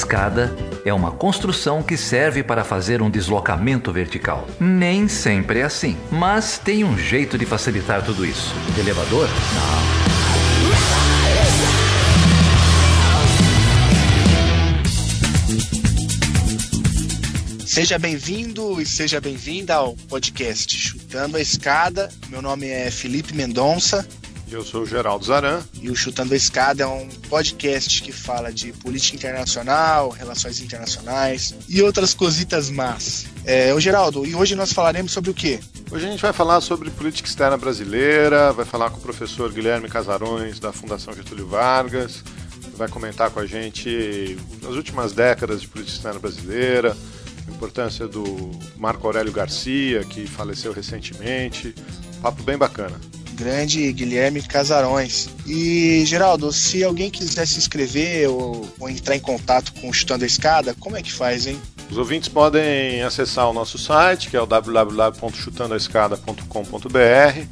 escada é uma construção que serve para fazer um deslocamento vertical. Nem sempre é assim, mas tem um jeito de facilitar tudo isso. De elevador? Não. Seja bem-vindo e seja bem-vinda ao podcast Chutando a Escada. Meu nome é Felipe Mendonça eu sou o Geraldo Zaran. E o Chutando a Escada é um podcast que fala de política internacional, relações internacionais e outras cositas más. É, o Geraldo, e hoje nós falaremos sobre o quê? Hoje a gente vai falar sobre política externa brasileira, vai falar com o professor Guilherme Casarões, da Fundação Getúlio Vargas, vai comentar com a gente as últimas décadas de política externa brasileira, a importância do Marco Aurélio Garcia, que faleceu recentemente. Papo bem bacana grande Guilherme Casarões. E, Geraldo, se alguém quiser se inscrever ou, ou entrar em contato com o Chutando a Escada, como é que faz, hein? Os ouvintes podem acessar o nosso site, que é o www.chutandoaescada.com.br.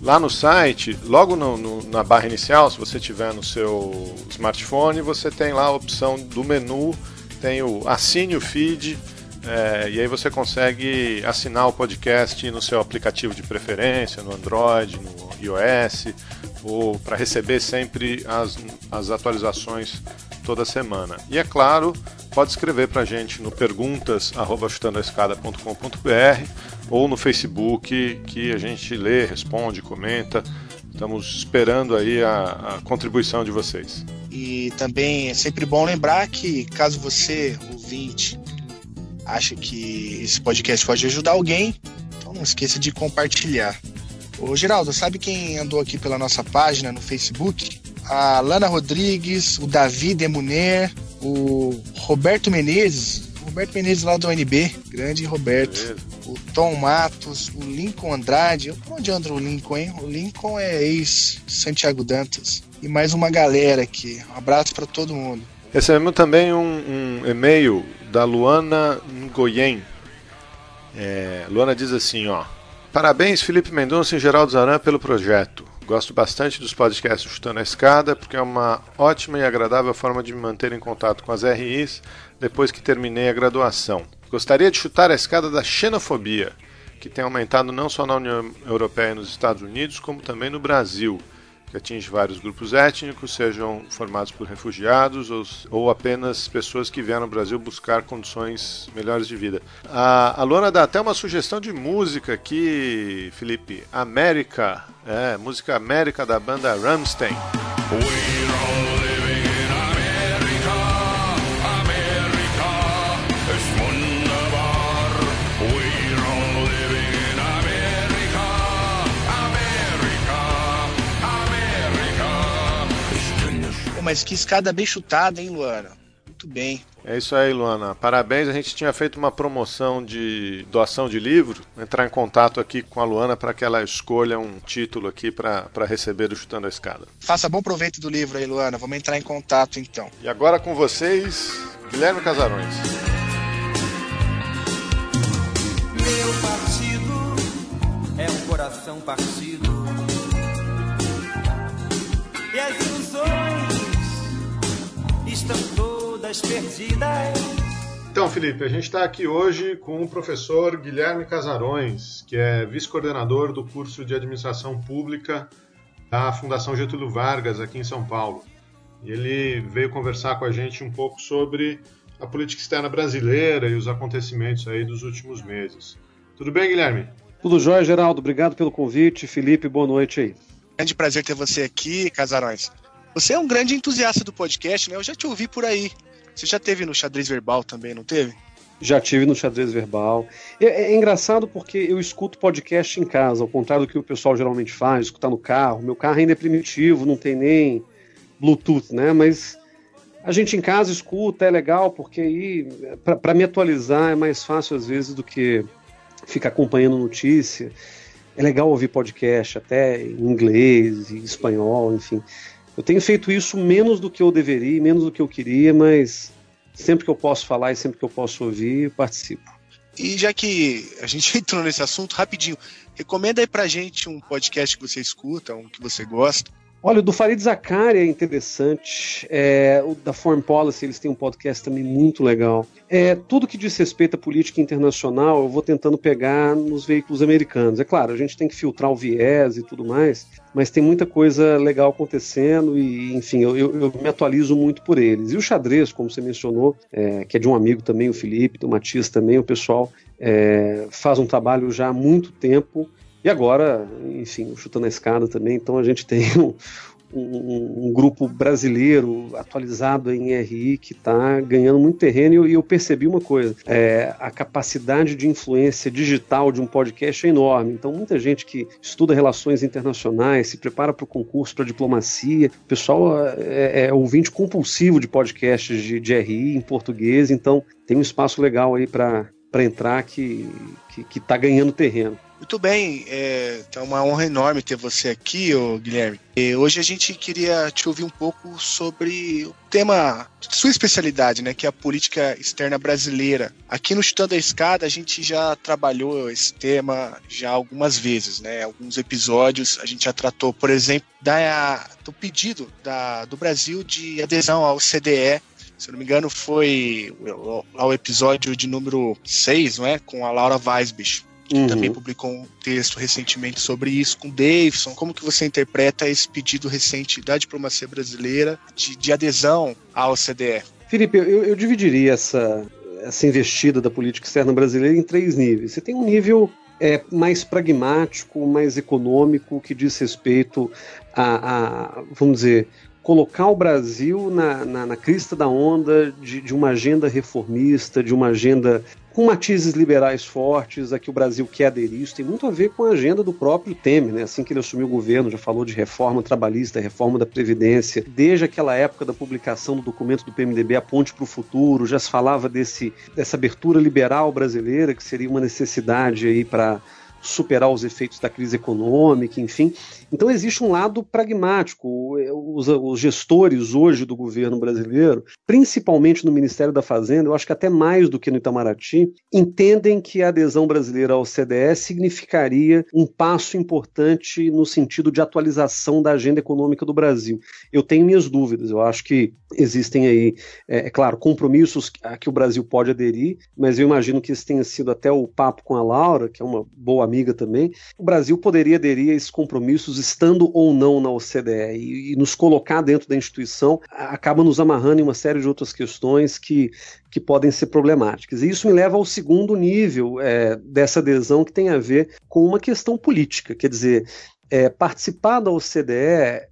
Lá no site, logo no, no, na barra inicial, se você tiver no seu smartphone, você tem lá a opção do menu, tem o assine o feed, é, e aí você consegue assinar o podcast no seu aplicativo de preferência, no Android, no iOS, ou para receber sempre as, as atualizações toda semana. E é claro, pode escrever para a gente no perguntas@chutandoaescada.com.br ou no Facebook que a gente lê, responde, comenta. Estamos esperando aí a, a contribuição de vocês. E também é sempre bom lembrar que caso você, ouvinte, acha que esse podcast pode ajudar alguém, então não esqueça de compartilhar. Ô Geraldo, sabe quem andou aqui pela nossa página no Facebook? A Lana Rodrigues, o Davi Demuner, o Roberto Menezes, o Roberto Menezes lá do UNB, grande Roberto. O Tom Matos, o Lincoln Andrade. Onde anda o Lincoln, hein? O Lincoln é ex-Santiago Dantas. E mais uma galera aqui. Um abraço para todo mundo. Recebemos também um, um e-mail da Luana Ngoyen. É, Luana diz assim, ó. Parabéns, Felipe Mendonça e Geraldo Zaran, pelo projeto. Gosto bastante dos podcasts Chutando a Escada, porque é uma ótima e agradável forma de me manter em contato com as RIs depois que terminei a graduação. Gostaria de chutar a escada da xenofobia, que tem aumentado não só na União Europeia e nos Estados Unidos, como também no Brasil que atinge vários grupos étnicos, sejam formados por refugiados ou, ou apenas pessoas que vieram ao Brasil buscar condições melhores de vida. A, a Luana dá até uma sugestão de música aqui, Felipe. América, é, música América da banda Rammstein. Mas que escada bem chutada, hein, Luana? Muito bem. É isso aí, Luana. Parabéns. A gente tinha feito uma promoção de doação de livro. Entrar em contato aqui com a Luana para que ela escolha um título aqui para receber o Chutando a Escada. Faça bom proveito do livro aí, Luana. Vamos entrar em contato então. E agora com vocês, Guilherme Casarões. Meu partido é um coração partido. E as estão todas perdidas. Então, Felipe, a gente está aqui hoje com o professor Guilherme Casarões, que é vice-coordenador do curso de Administração Pública da Fundação Getúlio Vargas, aqui em São Paulo. E ele veio conversar com a gente um pouco sobre a política externa brasileira e os acontecimentos aí dos últimos meses. Tudo bem, Guilherme? Tudo jóia, Geraldo. Obrigado pelo convite. Felipe, boa noite aí. Grande prazer ter você aqui, Casarões. Você é um grande entusiasta do podcast, né? Eu já te ouvi por aí. Você já teve no xadrez verbal também, não teve? Já tive no xadrez verbal. É, é, engraçado porque eu escuto podcast em casa, ao contrário do que o pessoal geralmente faz, escutar no carro. Meu carro ainda é primitivo, não tem nem Bluetooth, né? Mas a gente em casa escuta, é legal, porque aí, para me atualizar, é mais fácil às vezes do que ficar acompanhando notícia. É legal ouvir podcast, até em inglês, em espanhol, enfim. Eu tenho feito isso menos do que eu deveria, menos do que eu queria, mas sempre que eu posso falar e sempre que eu posso ouvir, eu participo. E já que a gente entrou nesse assunto, rapidinho, recomenda aí pra gente um podcast que você escuta, um que você gosta. Olha, o do Farid Zakari é interessante. É, o da Foreign Policy, eles têm um podcast também muito legal. É, tudo que diz respeito à política internacional, eu vou tentando pegar nos veículos americanos. É claro, a gente tem que filtrar o viés e tudo mais, mas tem muita coisa legal acontecendo e, enfim, eu, eu, eu me atualizo muito por eles. E o xadrez, como você mencionou, é, que é de um amigo também, o Felipe, do Matias também, o pessoal é, faz um trabalho já há muito tempo e agora, enfim, o Chutando a Escada também, então a gente tem um, um, um grupo brasileiro atualizado em RI que está ganhando muito terreno e eu percebi uma coisa: é, a capacidade de influência digital de um podcast é enorme. Então, muita gente que estuda relações internacionais, se prepara para o concurso, para diplomacia, o pessoal é, é, ouvinte compulsivo de podcasts de, de RI em português, então tem um espaço legal aí para entrar que está ganhando terreno. Muito bem, é, é uma honra enorme ter você aqui, ô Guilherme. E hoje a gente queria te ouvir um pouco sobre o tema sua especialidade, né, que é a política externa brasileira. Aqui no Chutando a Escada a gente já trabalhou esse tema já algumas vezes, né? Alguns episódios a gente já tratou, por exemplo, da, do pedido da, do Brasil de adesão ao CDE se não me engano, foi lá o episódio de número 6, não é? Com a Laura Weisbich que uhum. também publicou um texto recentemente sobre isso com Davidson. Como que você interpreta esse pedido recente da diplomacia brasileira de, de adesão à OCDE? Felipe, eu, eu dividiria essa, essa investida da política externa brasileira em três níveis. Você tem um nível é, mais pragmático, mais econômico, que diz respeito a, a vamos dizer, colocar o Brasil na, na, na crista da onda de, de, uma agenda reformista, de uma agenda com matizes liberais fortes a que o Brasil quer aderir. Isso tem muito a ver com a agenda do próprio Temer, né? Assim que ele assumiu o governo, já falou de reforma trabalhista, reforma da Previdência. Desde aquela época da publicação do documento do PMDB, A Ponte para o Futuro, já se falava desse, dessa abertura liberal brasileira, que seria uma necessidade aí para superar os efeitos da crise econômica, enfim. Então existe um lado pragmático. Os, os, gestores hoje do governo brasileiro, principalmente no Ministério da Fazenda, eu acho que até mais do que no Itamaraty, entendem que a adesão brasileira ao CDE significaria um passo importante no sentido de atualização da agenda econômica do Brasil. Eu tenho minhas dúvidas. Eu acho que existem aí, é, é claro, compromissos a que o Brasil pode aderir, mas eu imagino que esse tenha sido até o papo com a Laura, que é uma boa amiga também. O Brasil poderia aderir a esses compromissos estando ou não na OCDE e, e nos colocar dentro da instituição acaba nos amarrando em uma série de outras questões que, que podem ser problemáticas. E isso me leva ao segundo nível é, dessa adesão que tem a ver com uma questão política, quer dizer, é, participar da OCDE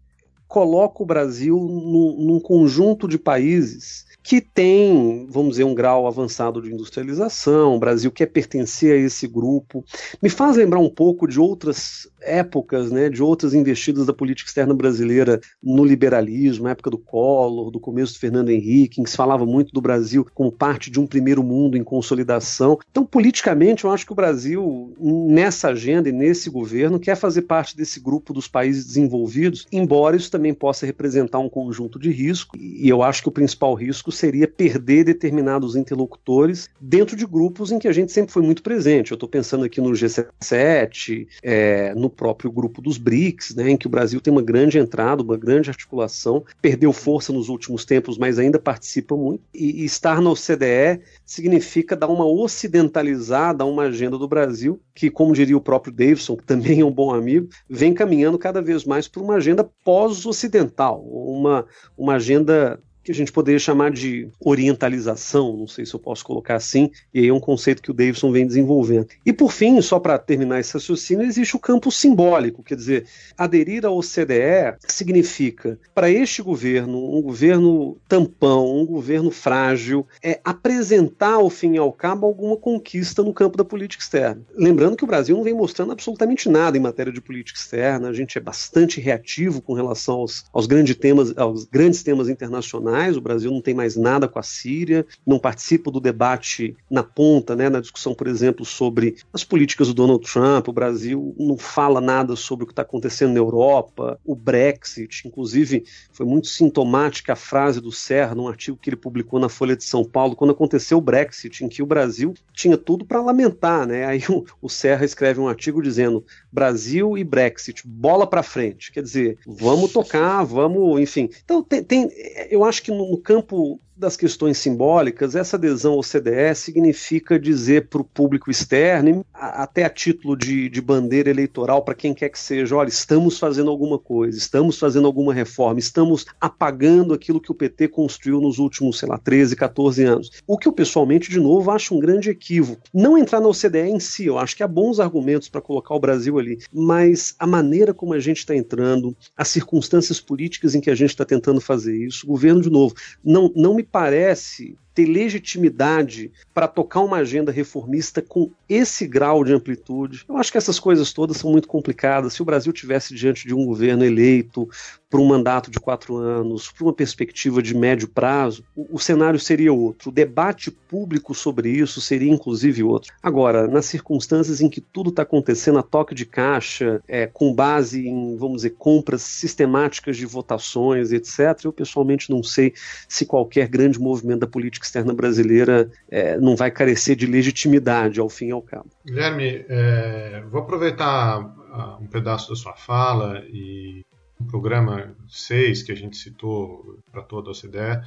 coloca o Brasil num, num conjunto de países que tem, vamos dizer, um grau avançado de industrialização. O Brasil quer pertencer a esse grupo. Me faz lembrar um pouco de outras épocas, né, de outras investidas da política externa brasileira no liberalismo, a época do Collor, do começo do Fernando Henrique, em que se falava muito do Brasil como parte de um primeiro mundo em consolidação. Então, politicamente, eu acho que o Brasil, nessa agenda e nesse governo, quer fazer parte desse grupo dos países desenvolvidos, embora isso também possa representar um conjunto de risco, e eu acho que o principal risco seria perder determinados interlocutores dentro de grupos em que a gente sempre foi muito presente. Eu estou pensando aqui no G7, é, no próprio grupo dos BRICS, né, em que o Brasil tem uma grande entrada, uma grande articulação, perdeu força nos últimos tempos, mas ainda participa muito. E, e estar na OCDE significa dar uma ocidentalizada a uma agenda do Brasil, que, como diria o próprio Davidson, que também é um bom amigo, vem caminhando cada vez mais por uma agenda pós-ocidental, uma, uma agenda que a gente poderia chamar de orientalização, não sei se eu posso colocar assim, e aí é um conceito que o Davidson vem desenvolvendo. E por fim, só para terminar esse raciocínio, existe o campo simbólico, quer dizer, aderir ao OCDE significa, para este governo, um governo tampão, um governo frágil, é apresentar ao fim e ao cabo alguma conquista no campo da política externa. Lembrando que o Brasil não vem mostrando absolutamente nada em matéria de política externa, a gente é bastante reativo com relação aos, aos grandes temas, aos grandes temas internacionais internacionais. O Brasil não tem mais nada com a Síria, não participa do debate na ponta, né, na discussão, por exemplo, sobre as políticas do Donald Trump. O Brasil não fala nada sobre o que está acontecendo na Europa, o Brexit. Inclusive, foi muito sintomática a frase do Serra num artigo que ele publicou na Folha de São Paulo quando aconteceu o Brexit, em que o Brasil tinha tudo para lamentar, né? Aí o, o Serra escreve um artigo dizendo Brasil e Brexit, bola para frente. Quer dizer, vamos tocar, vamos, enfim. Então, tem, tem eu acho que no, no campo das questões simbólicas, essa adesão ao CDE significa dizer para o público externo, até a título de, de bandeira eleitoral para quem quer que seja, olha, estamos fazendo alguma coisa, estamos fazendo alguma reforma, estamos apagando aquilo que o PT construiu nos últimos, sei lá, 13, 14 anos. O que eu pessoalmente, de novo, acho um grande equívoco. Não entrar na OCDE em si, eu acho que há bons argumentos para colocar o Brasil ali, mas a maneira como a gente está entrando, as circunstâncias políticas em que a gente está tentando fazer isso, o governo, de novo, não, não me parece ter legitimidade para tocar uma agenda reformista com esse grau de amplitude. Eu acho que essas coisas todas são muito complicadas. Se o Brasil tivesse diante de um governo eleito por um mandato de quatro anos, por uma perspectiva de médio prazo, o, o cenário seria outro. O debate público sobre isso seria inclusive outro. Agora, nas circunstâncias em que tudo está acontecendo a toque de caixa, é, com base em, vamos dizer, compras sistemáticas de votações, etc., eu pessoalmente não sei se qualquer grande movimento da política externa brasileira é, não vai carecer de legitimidade ao fim e ao cabo. Guilherme, é, vou aproveitar ah, um pedaço da sua fala e o programa 6 que a gente citou para toda a OCDE,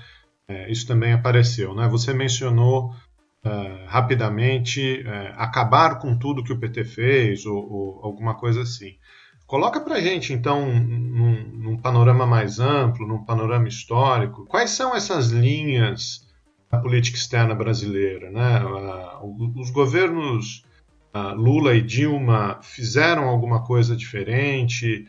é, isso também apareceu. Né? Você mencionou é, rapidamente é, acabar com tudo que o PT fez ou, ou alguma coisa assim. Coloca para gente, então, num, num, panorama mais amplo, num panorama histórico, quais são essas linhas política externa brasileira? Né? Os governos Lula e Dilma fizeram alguma coisa diferente?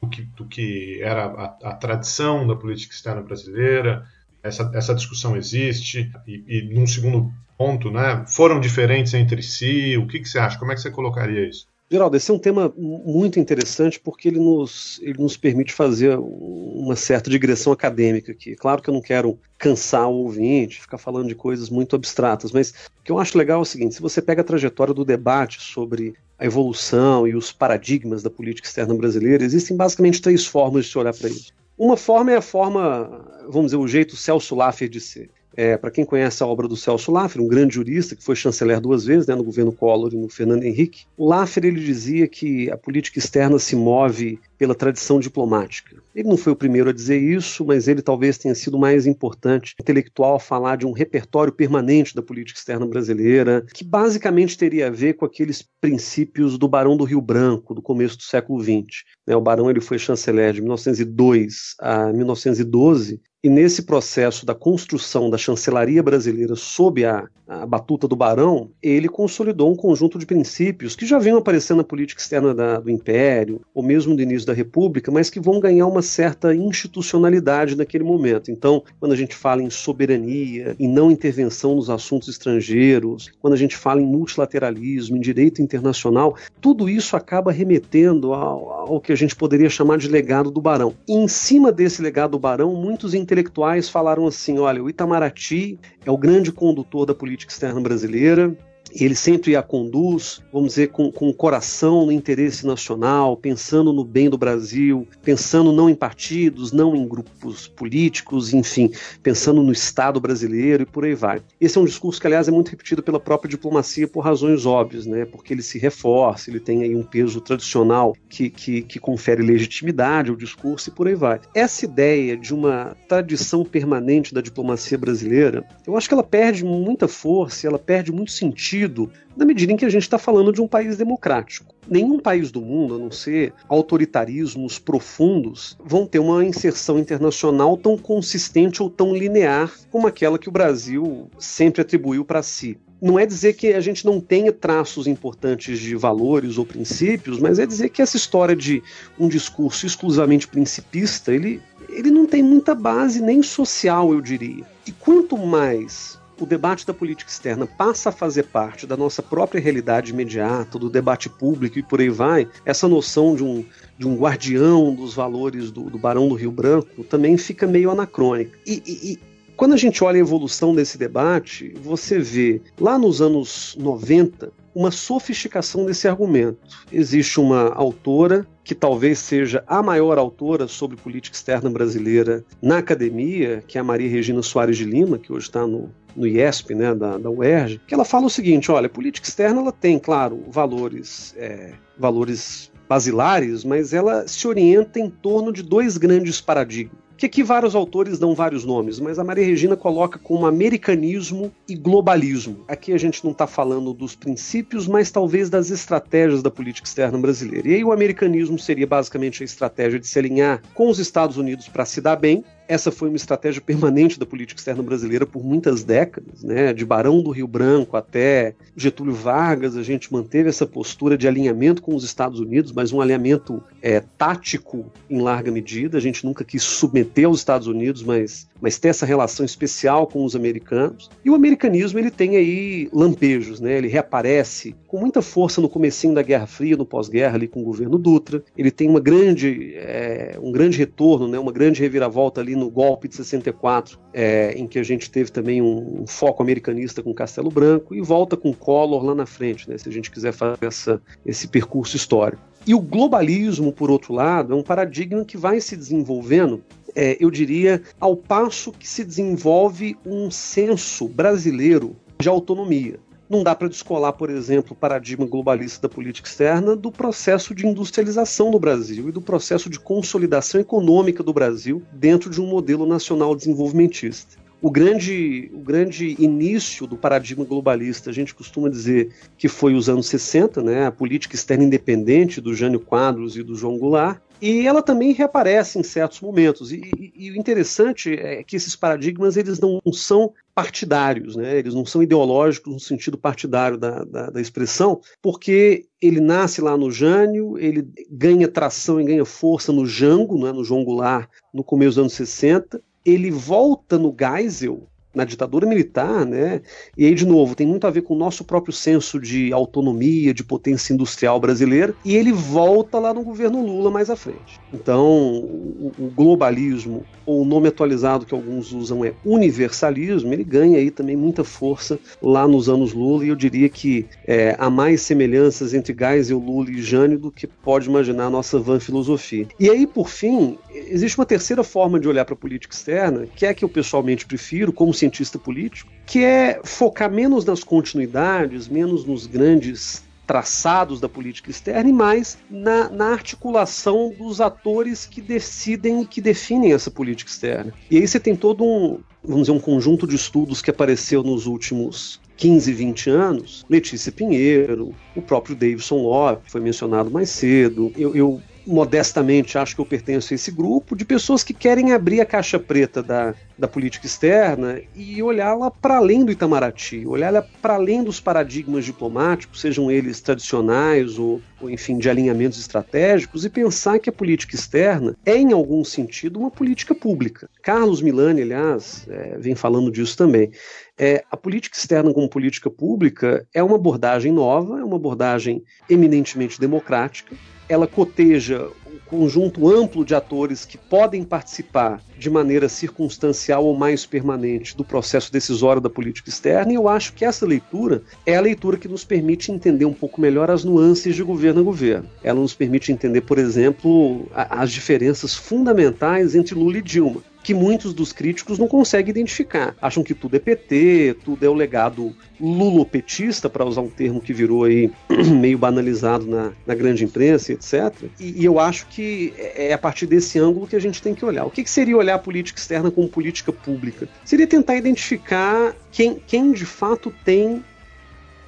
do que, do que era a, a, tradição da política externa brasileira. Essa, essa discussão existe. E, e, num segundo ponto, né, foram diferentes entre si? O que, que você acha? Como é que você colocaria isso? Geraldo, esse é um tema muito interessante porque ele nos, ele nos permite fazer uma certa digressão acadêmica aqui. Claro que eu não quero cansar o ouvinte, ficar falando de coisas muito abstratas, mas o que eu acho legal é o seguinte: se você pega a trajetória do debate sobre a evolução e os paradigmas da política externa brasileira, existem basicamente três formas de se olhar para isso. Uma forma é a forma, vamos dizer, o jeito Celso Laffer de ser. É, para quem conhece a obra do Celso Laffer, um grande jurista que foi chanceler duas vezes, né, no governo Collor e no Fernando Henrique, o Laffer ele dizia que a política externa se move pela tradição diplomática. Ele não foi o primeiro a dizer isso, mas ele talvez tenha sido mais importante intelectual a falar de um repertório permanente da política externa brasileira, que basicamente teria a ver com aqueles princípios do Barão do Rio Branco, do começo do século XX. Né, o Barão ele foi chanceler de 1902 a 1912, e nesse processo da construção da chancelaria brasileira sob a, a, batuta do Barão, ele consolidou um conjunto de princípios que já vinham aparecendo na política externa da, do Império, ou mesmo do início da República, mas que vão ganhar uma certa institucionalidade naquele momento. Então, quando a gente fala em soberania, em não intervenção nos assuntos estrangeiros, quando a gente fala em multilateralismo, em direito internacional, tudo isso acaba remetendo ao, ao que a gente poderia chamar de legado do Barão. E em cima desse legado do Barão, muitos intelectuais falaram assim: olha, o Itamaraty é o grande condutor da política externa brasileira, ele sempre a conduz, vamos dizer, com, com o coração no interesse nacional, pensando no bem do Brasil, pensando não em partidos, não em grupos políticos, enfim, pensando no Estado brasileiro e por aí vai. Esse é um discurso que, aliás, é muito repetido pela própria diplomacia por razões óbvias, né? porque ele se reforça, ele tem aí um peso tradicional que, que, que confere legitimidade ao discurso e por aí vai. Essa ideia de uma tradição permanente da diplomacia brasileira, eu acho que ela perde muita força, ela perde muito sentido sentido na medida em que a gente está falando de um país democrático. Nenhum país do mundo, a não ser autoritarismos profundos, vão ter uma inserção internacional tão consistente ou tão linear como aquela que o Brasil sempre atribuiu para si não é dizer que a gente não tenha traços importantes de valores ou princípios, mas é dizer que essa história de um discurso exclusivamente principista, ele, ele não tem muita base nem social, eu diria. E quanto mais o debate da política externa passa a fazer parte da nossa própria realidade imediata, do debate público e por aí vai, essa noção de um, de um guardião dos valores do, do Barão do Rio Branco também fica meio anacrônica. E, e, e quando a gente olha a evolução desse debate, você vê lá nos anos 90 uma sofisticação desse argumento. Existe uma autora que talvez seja a maior autora sobre política externa brasileira na academia, que é a Maria Regina Soares de Lima, que hoje está no, no IESP, né, da, da UERJ, que ela fala o seguinte: olha, política externa ela tem, claro, valores, é, valores basilares, mas ela se orienta em torno de dois grandes paradigmas que aqui vários autores dão vários nomes, mas a Maria Regina coloca como americanismo e globalismo. Aqui a gente não está falando dos princípios, mas talvez das estratégias da política externa brasileira. E aí o americanismo seria basicamente a estratégia de se alinhar com os Estados Unidos para se dar bem, essa foi uma estratégia permanente da política externa brasileira por muitas décadas, né? De Barão do Rio Branco até Getúlio Vargas, a gente manteve essa postura de alinhamento com os Estados Unidos, mas um alinhamento é, tático em larga medida. A gente nunca quis submeter aos Estados Unidos, mas, mas ter essa relação especial com os americanos. E o americanismo ele tem aí lampejos, né? Ele reaparece com muita força no comecinho da Guerra Fria, no pós-guerra ali com o governo Dutra. Ele tem uma grande, é, um grande retorno, né? Uma grande reviravolta ali no golpe de 64, é, em que a gente teve também um, um, foco americanista com Castelo Branco, e volta com Collor lá na frente, né, se a gente quiser fazer essa, esse percurso histórico. E o globalismo, por outro lado, é um paradigma que vai se desenvolvendo é, eu diria, ao passo que se desenvolve um senso brasileiro de autonomia. Não dá para descolar, por exemplo, o paradigma globalista da política externa do processo de industrialização do Brasil e do processo de consolidação econômica do Brasil dentro de um modelo nacional desenvolvimentista. O grande, o grande início do paradigma globalista, a gente costuma dizer que foi os anos 60, né, a política externa independente do Jânio Quadros e do João Goulart, e ela também reaparece em certos momentos. E, e, e, o interessante é que esses paradigmas eles não são partidários, né? eles não são ideológicos no sentido partidário da, da, da, expressão, porque ele nasce lá no Jânio, ele ganha tração e ganha força no Jango, né? no João Goulart, no começo dos anos 60, ele volta no Geisel, na ditadura militar, né? E aí, de novo, tem muito a ver com o nosso próprio senso de autonomia, de potência industrial brasileira, e ele volta lá no governo Lula mais à frente. Então, o, o globalismo, ou o nome atualizado que alguns usam é universalismo, ele ganha aí também muita força lá nos anos Lula, e eu diria que é, há mais semelhanças entre Geisel, Lula e Jânio do que pode imaginar a nossa van filosofia. E aí, por fim, existe uma terceira forma de olhar para a política externa, que é a que eu pessoalmente prefiro, como cientista político, que é focar menos nas continuidades, menos nos grandes traçados da política externa e mais na, na, articulação dos atores que decidem que definem essa política externa. E aí você tem todo um, vamos dizer, um conjunto de estudos que apareceu nos últimos 15, 20 anos, Letícia Pinheiro, o próprio Davidson Lopes, foi mencionado mais cedo. Eu, eu modestamente acho que eu pertenço a esse grupo, de pessoas que querem abrir a caixa preta da, da política externa e olhá-la para além do Itamaraty, olhá-la para além dos paradigmas diplomáticos, sejam eles tradicionais ou, ou, enfim, de alinhamentos estratégicos, e pensar que a política externa é, em algum sentido, uma política pública. Carlos Milani, aliás, é, vem falando disso também. É, a política externa como política pública é uma abordagem nova, é uma abordagem eminentemente democrática, ela coteja um conjunto amplo de atores que podem participar de maneira circunstancial ou mais permanente do processo decisório da política externa, e eu acho que essa leitura é a leitura que nos permite entender um pouco melhor as nuances de governo a governo. Ela nos permite entender, por exemplo, as diferenças fundamentais entre Lula e Dilma que muitos dos críticos não conseguem identificar. Acham que tudo é PT, tudo é o legado lulopetista, para usar um termo que virou aí meio banalizado na, na grande imprensa, etc. E, e, eu acho que é, é a partir desse ângulo que a gente tem que olhar. O que, que seria olhar a política externa como política pública? Seria tentar identificar quem, quem de fato tem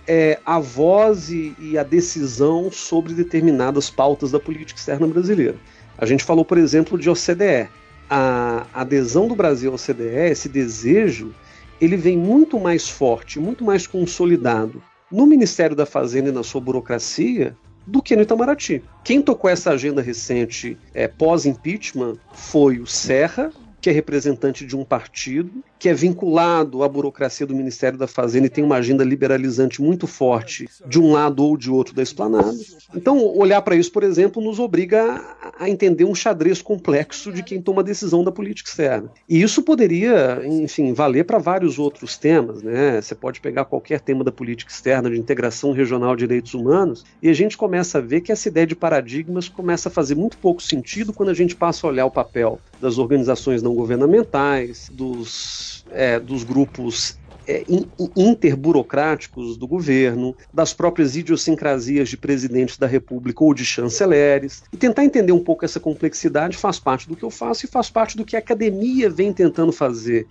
é, a voz e, e, a decisão sobre determinadas pautas da política externa brasileira. A gente falou, por exemplo, de OCDE a adesão do Brasil ao CDE, esse desejo, ele vem muito mais forte, muito mais consolidado no Ministério da Fazenda e na sua burocracia do que no Itamaraty. Quem tocou essa agenda recente é, pós-impeachment foi o Serra, que é representante de um partido, que é vinculado à burocracia do Ministério da Fazenda e tem uma agenda liberalizante muito forte de um lado ou de outro da esplanada. Então, olhar para isso, por exemplo, nos obriga a entender um xadrez complexo de quem toma decisão da política externa. E isso poderia, enfim, valer para vários outros temas. Né? Você pode pegar qualquer tema da política externa, de integração regional de direitos humanos, e a gente começa a ver que essa ideia de paradigmas começa a fazer muito pouco sentido quando a gente passa a olhar o papel das organizações não governamentais, dos, é, dos grupos é, interburocráticos do governo, das próprias idiosincrasias de presidentes da República ou de chanceleres. E tentar entender um pouco essa complexidade faz parte do que eu faço e faz parte do que a academia vem tentando fazer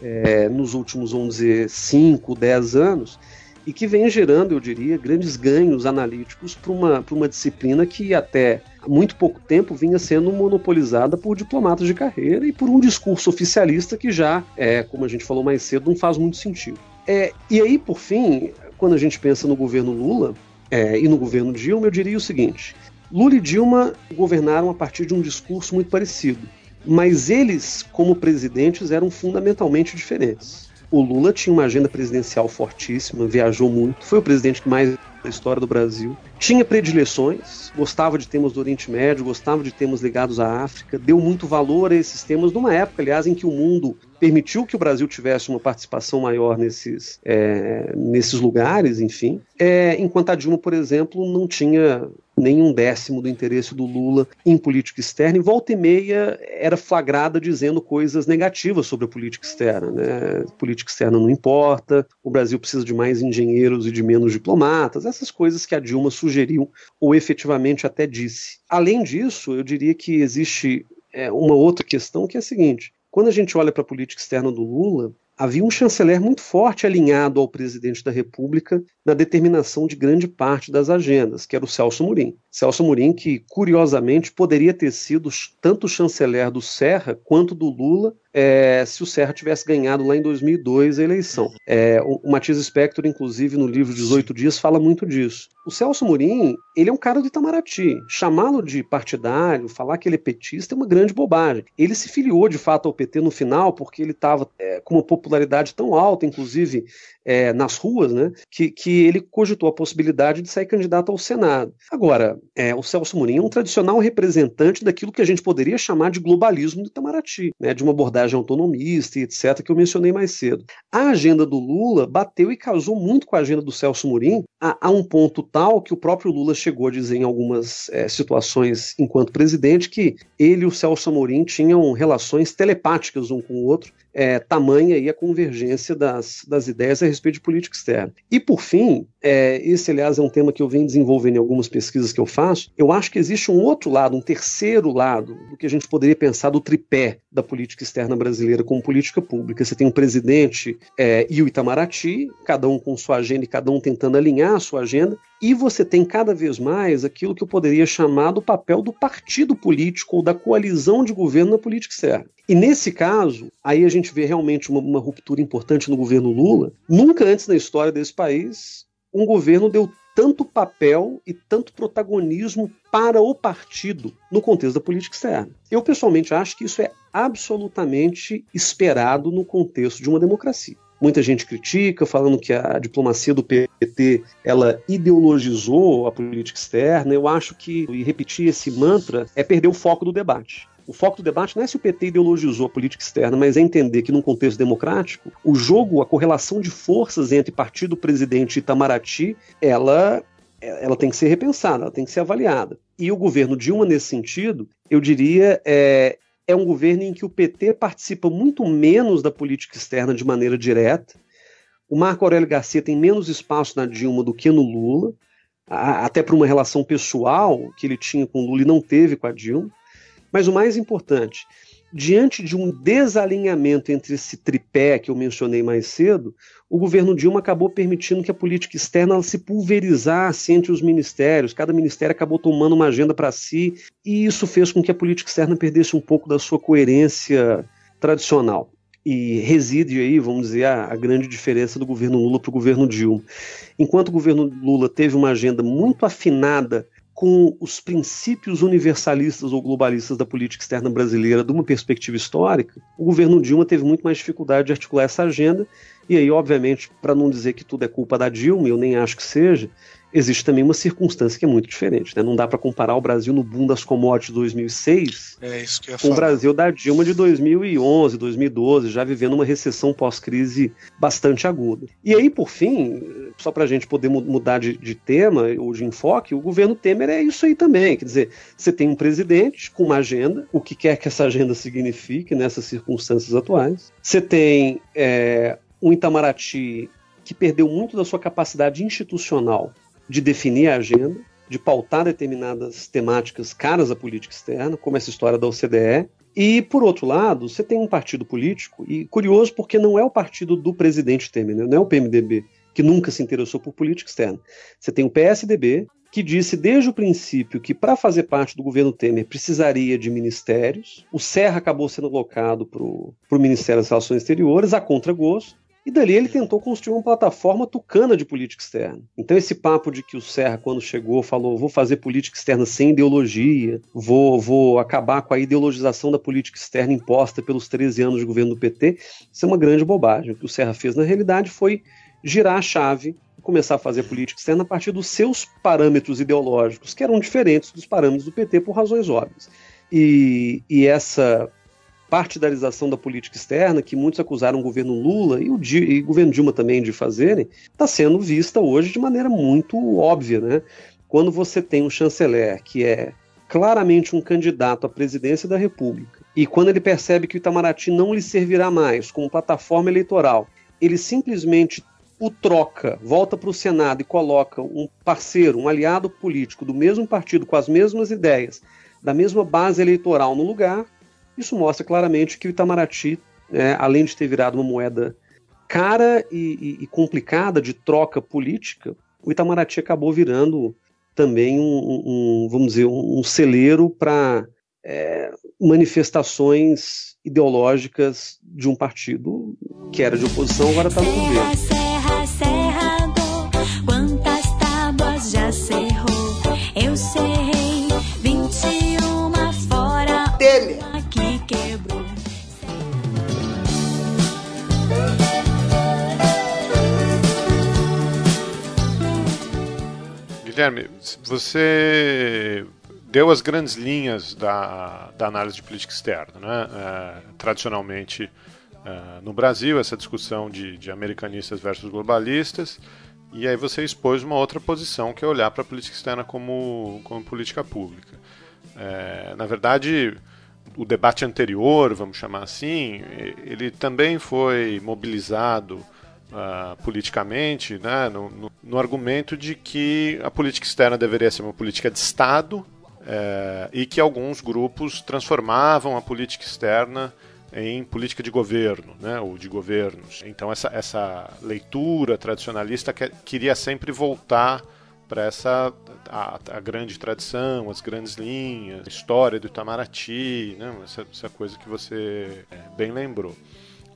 é, nos últimos, vamos dizer, 5, 10 anos, e que vem gerando, eu diria, grandes ganhos analíticos para uma, uma disciplina que até muito pouco tempo vinha sendo monopolizada por diplomatas de carreira e por um discurso oficialista que já, é, como a gente falou mais cedo, não faz muito sentido. É, e aí, por fim, quando a gente pensa no governo Lula é, e no governo Dilma, eu diria o seguinte: Lula e Dilma governaram a partir de um discurso muito parecido, mas eles, como presidentes, eram fundamentalmente diferentes. O Lula tinha uma agenda presidencial fortíssima, viajou muito, foi o presidente que mais da história do Brasil. Tinha predileções, gostava de temas do Oriente Médio, gostava de temas ligados à África, deu muito valor a esses temas numa época, aliás, em que o mundo permitiu que o Brasil tivesse uma participação maior nesses, é, nesses lugares, enfim. É, enquanto a Dilma, por exemplo, não tinha nenhum décimo do interesse do Lula em política externa, e volta e meia era flagrada dizendo coisas negativas sobre a política externa. Né? Política externa não importa, o Brasil precisa de mais engenheiros e de menos diplomatas, essas coisas que a Dilma sugeriu ou efetivamente até disse. Além disso, eu diria que existe é, uma outra questão que é a seguinte: quando a gente olha para a política externa do Lula, havia um chanceler muito forte alinhado ao presidente da República na determinação de grande parte das agendas, que era o Celso Murim. Celso Murim, que curiosamente poderia ter sido tanto chanceler do Serra quanto do Lula, é, se o Serra tivesse ganhado lá em 2002 a eleição. É, o Matias Spector, inclusive, no livro 18 Dias, fala muito disso. O Celso Murim, ele é um cara do Itamaraty. Chamá-lo de partidário, falar que ele é petista é uma grande bobagem. Ele se filiou, de fato, ao PT no final porque ele estava é, com uma popularidade tão alta, inclusive é, nas ruas, né, que, que ele cogitou a possibilidade de sair candidato ao Senado. Agora, é, o Celso Murim é um tradicional representante daquilo que a gente poderia chamar de globalismo do Itamaraty, né, de uma abordagem autonomista e etc., que eu mencionei mais cedo. A agenda do Lula bateu e casou muito com a agenda do Celso Murim, a, a um ponto tal que o próprio Lula chegou a dizer em algumas é, situações enquanto presidente que ele e o Celso Amorim tinham relações telepáticas um com o outro, é, tamanha aí a convergência das, das ideias a respeito de política externa. E, por fim, é, esse, aliás, é um tema que eu venho desenvolvendo em algumas pesquisas que eu faço, eu acho que existe um outro lado, um terceiro lado, do que a gente poderia pensar do tripé da política externa brasileira como política pública. Você tem um presidente é, e o Itamaraty, cada um com sua agenda e cada um tentando alinhar a sua agenda, e você tem cada vez mais aquilo que eu poderia chamar do papel do partido político ou da coalizão de governo na política externa. E nesse caso, aí a gente vê realmente uma, uma ruptura importante no governo Lula. Nunca antes na história desse país um governo deu tanto papel e tanto protagonismo para o partido no contexto da política externa. Eu pessoalmente acho que isso é absolutamente esperado no contexto de uma democracia. Muita gente critica, falando que a diplomacia do PT ela ideologizou a política externa. Eu acho que e repetir esse mantra é perder o foco do debate. O foco do debate não é se o PT ideologizou a política externa, mas é entender que, num contexto democrático, o jogo, a correlação de forças entre partido, presidente e Itamaraty, ela, ela tem que ser repensada, ela tem que ser avaliada. E o governo Dilma, nesse sentido, eu diria, é, é um governo em que o PT participa muito menos da política externa de maneira direta. O Marco Aurélio Garcia tem menos espaço na Dilma do que no Lula, até por uma relação pessoal que ele tinha com o Lula e não teve com a Dilma. Mas o mais importante, diante de um desalinhamento entre esse tripé que eu mencionei mais cedo, o governo Dilma acabou permitindo que a política externa se pulverizasse entre os ministérios. Cada ministério acabou tomando uma agenda para si, e isso fez com que a política externa perdesse um pouco da sua coerência tradicional. E reside aí, vamos dizer, a, a grande diferença do governo Lula para o governo Dilma. Enquanto o governo Lula teve uma agenda muito afinada com os princípios universalistas ou globalistas da política externa brasileira de uma perspectiva histórica, o governo Dilma teve muito mais dificuldade de articular essa agenda. E aí, obviamente, para não dizer que tudo é culpa da Dilma, eu nem acho que seja, existe também uma circunstância que é muito diferente. Né? Não dá para comparar o Brasil no boom das commodities de 2006 É com o. Brasil da Dilma de 2011, 2012, já vivendo uma recessão pós-crise bastante aguda. E aí, por fim, só para a gente poder mu- mudar de, de tema ou de enfoque, o governo Temer é isso aí também. Quer dizer, você tem um presidente com uma agenda, o que quer que essa agenda signifique nessas circunstâncias atuais. Você tem é, um Itamaraty que perdeu muito da sua capacidade institucional de definir a agenda, de pautar determinadas temáticas caras à política externa, como essa história da OCDE. E, por outro lado, você tem um partido político, e curioso porque não é o partido do presidente Temer, né? não é o PMDB, que nunca se interessou por política externa. Você tem o PSDB, que disse desde o princípio que para fazer parte do governo Temer precisaria de ministérios. O Serra acabou sendo alocado para o Ministério das Relações Exteriores, a contragosto. E dali ele tentou construir uma plataforma tucana de política externa. Então esse papo de que o Serra, quando chegou, falou vou fazer política externa sem ideologia, vou, vou acabar com a ideologização da política externa imposta pelos 13 anos de governo do PT, isso é uma grande bobagem. O que o Serra fez, na realidade, foi girar a chave e começar a fazer política externa a partir dos seus parâmetros ideológicos, que eram diferentes dos parâmetros do PT por razões óbvias. E, e essa partidarização da política externa, que muitos acusaram o governo Lula e o, e o governo Dilma também de fazerem, está sendo vista hoje de maneira muito óbvia. Né? Quando você tem um chanceler que é claramente um candidato à presidência da República, e quando ele percebe que o Itamaraty não lhe servirá mais como plataforma eleitoral, ele simplesmente o troca, volta para o Senado e coloca um parceiro, um aliado político do mesmo partido, com as mesmas ideias, da mesma base eleitoral no lugar, isso mostra claramente que o Itamaraty, né, além de ter virado uma moeda cara e, e, e, complicada de troca política, o Itamaraty acabou virando também um, um vamos dizer, um, um celeiro para é, manifestações ideológicas de um partido que era de oposição, agora está no governo. Guilherme, você deu as grandes linhas da, da análise de política externa. Né? É, tradicionalmente, é, no Brasil, essa discussão de, de americanistas versus globalistas, e aí você expôs uma outra posição, que é olhar para a política externa como, como política pública. É, na verdade, o debate anterior, vamos chamar assim, ele também foi mobilizado Uh, politicamente, né, no, no, no, argumento de que a política externa deveria ser uma política de Estado uh, e que alguns grupos transformavam a política externa em política de governo, né, ou de governos. Então essa, essa leitura tradicionalista que, queria sempre voltar para essa a, a, grande tradição, as grandes linhas, a história do Itamaraty, né, essa, essa coisa que você bem lembrou.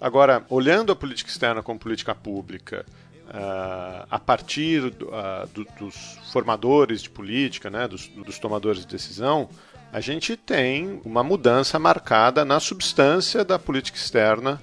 Agora, olhando a política externa como política pública, uh, a partir uh, do, dos formadores de política, né, dos, dos, tomadores de decisão, a gente tem uma mudança marcada na substância da política externa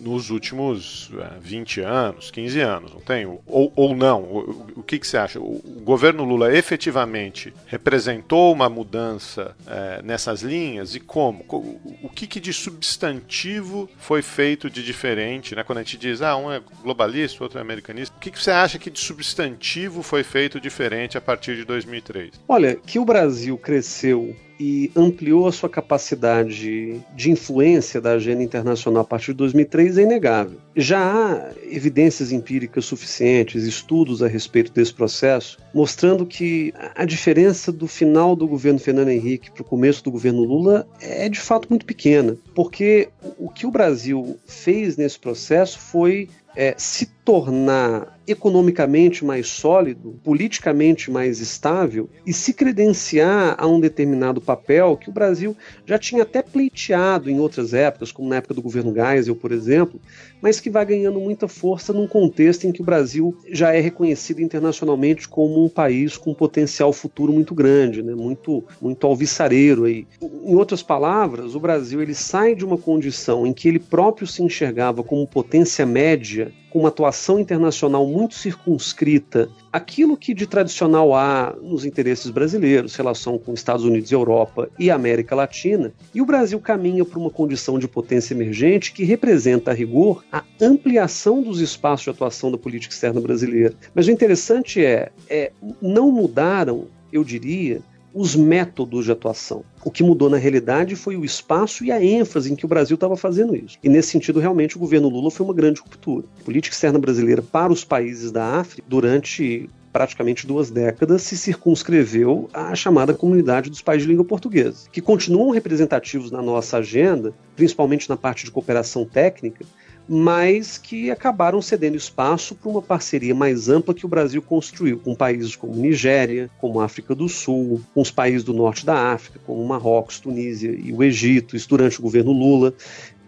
nos últimos uh, 20 anos, 15 anos, não tem? Ou, ou não? O, o que, que, você acha? O, governo Lula efetivamente representou uma mudança uh, nessas linhas e como? O, o que, que, de substantivo foi feito de diferente? Né? Quando a gente diz, ah, um é globalista, outro é americanista, o que, que você acha que de substantivo foi feito diferente a partir de 2003? Olha, que o Brasil cresceu e ampliou a sua capacidade de influência da agenda internacional a partir de 2003 é inegável. Já há evidências empíricas suficientes, estudos a respeito desse processo, mostrando que a diferença do final do governo Fernando Henrique para o começo do governo Lula é de fato muito pequena, porque o que o Brasil fez nesse processo foi é, se tornar economicamente mais sólido, politicamente mais estável e se credenciar a um determinado papel que o Brasil já tinha até pleiteado em outras épocas, como na época do governo Geisel, por exemplo, mas que vai ganhando muita força num contexto em que o Brasil já é reconhecido internacionalmente como um país com um potencial futuro muito grande, né? muito, muito alvissareiro. Aí. Em outras palavras, o Brasil ele sai de uma condição em que ele próprio se enxergava como potência média com uma atuação internacional muito circunscrita, aquilo que de tradicional há nos interesses brasileiros, relação com Estados Unidos, Europa e América Latina, e o Brasil caminha para uma condição de potência emergente que representa, a rigor, a ampliação dos espaços de atuação da política externa brasileira. Mas o interessante é, é não mudaram, eu diria, os métodos de atuação. O que mudou na realidade foi o espaço e a ênfase em que o Brasil estava fazendo isso. E nesse sentido, realmente, o governo Lula foi uma grande ruptura. A política externa brasileira para os países da África, durante praticamente duas décadas, se circunscreveu à chamada comunidade dos países de língua portuguesa, que continuam representativos na nossa agenda, principalmente na parte de cooperação técnica, mas que acabaram cedendo espaço para uma parceria mais ampla que o Brasil construiu com países como Nigéria, como África do Sul, com os países do norte da África, como Marrocos, Tunísia e o Egito, isso durante o governo Lula.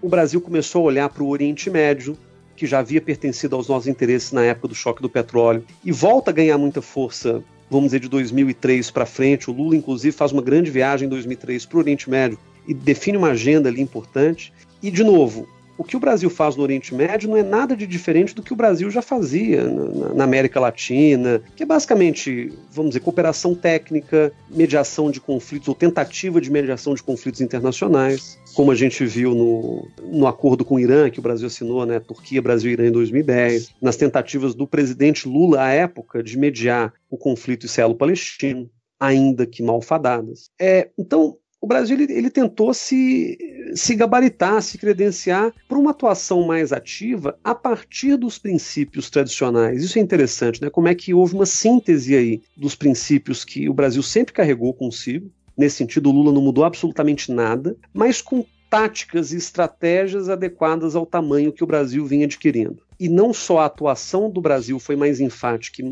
O Brasil começou a olhar para o Oriente Médio, que já havia pertencido aos nossos interesses na época do choque do petróleo, e volta a ganhar muita força vamos dizer, de 2003 para frente. O Lula, inclusive, faz uma grande viagem em 2003 para o Oriente Médio e define uma agenda ali importante. E, de novo, o que o Brasil faz no Oriente Médio não é nada de diferente do que o Brasil já fazia na, na, América Latina, que é basicamente, vamos dizer, cooperação técnica, mediação de conflitos ou tentativa de mediação de conflitos internacionais, como a gente viu no, no acordo com o Irã, que o Brasil assinou, né, Turquia, Brasil e Irã em 2010, nas tentativas do presidente Lula à época de mediar o conflito israelo-palestino, ainda que malfadadas. É, então, o Brasil ele, ele tentou se, se gabaritar, se credenciar para uma atuação mais ativa a partir dos princípios tradicionais. Isso é interessante, né? Como é que houve uma síntese aí dos princípios que o Brasil sempre carregou consigo. Nesse sentido, o Lula não mudou absolutamente nada, mas com táticas e estratégias adequadas ao tamanho que o Brasil vinha adquirindo e não só a atuação do Brasil foi mais enfática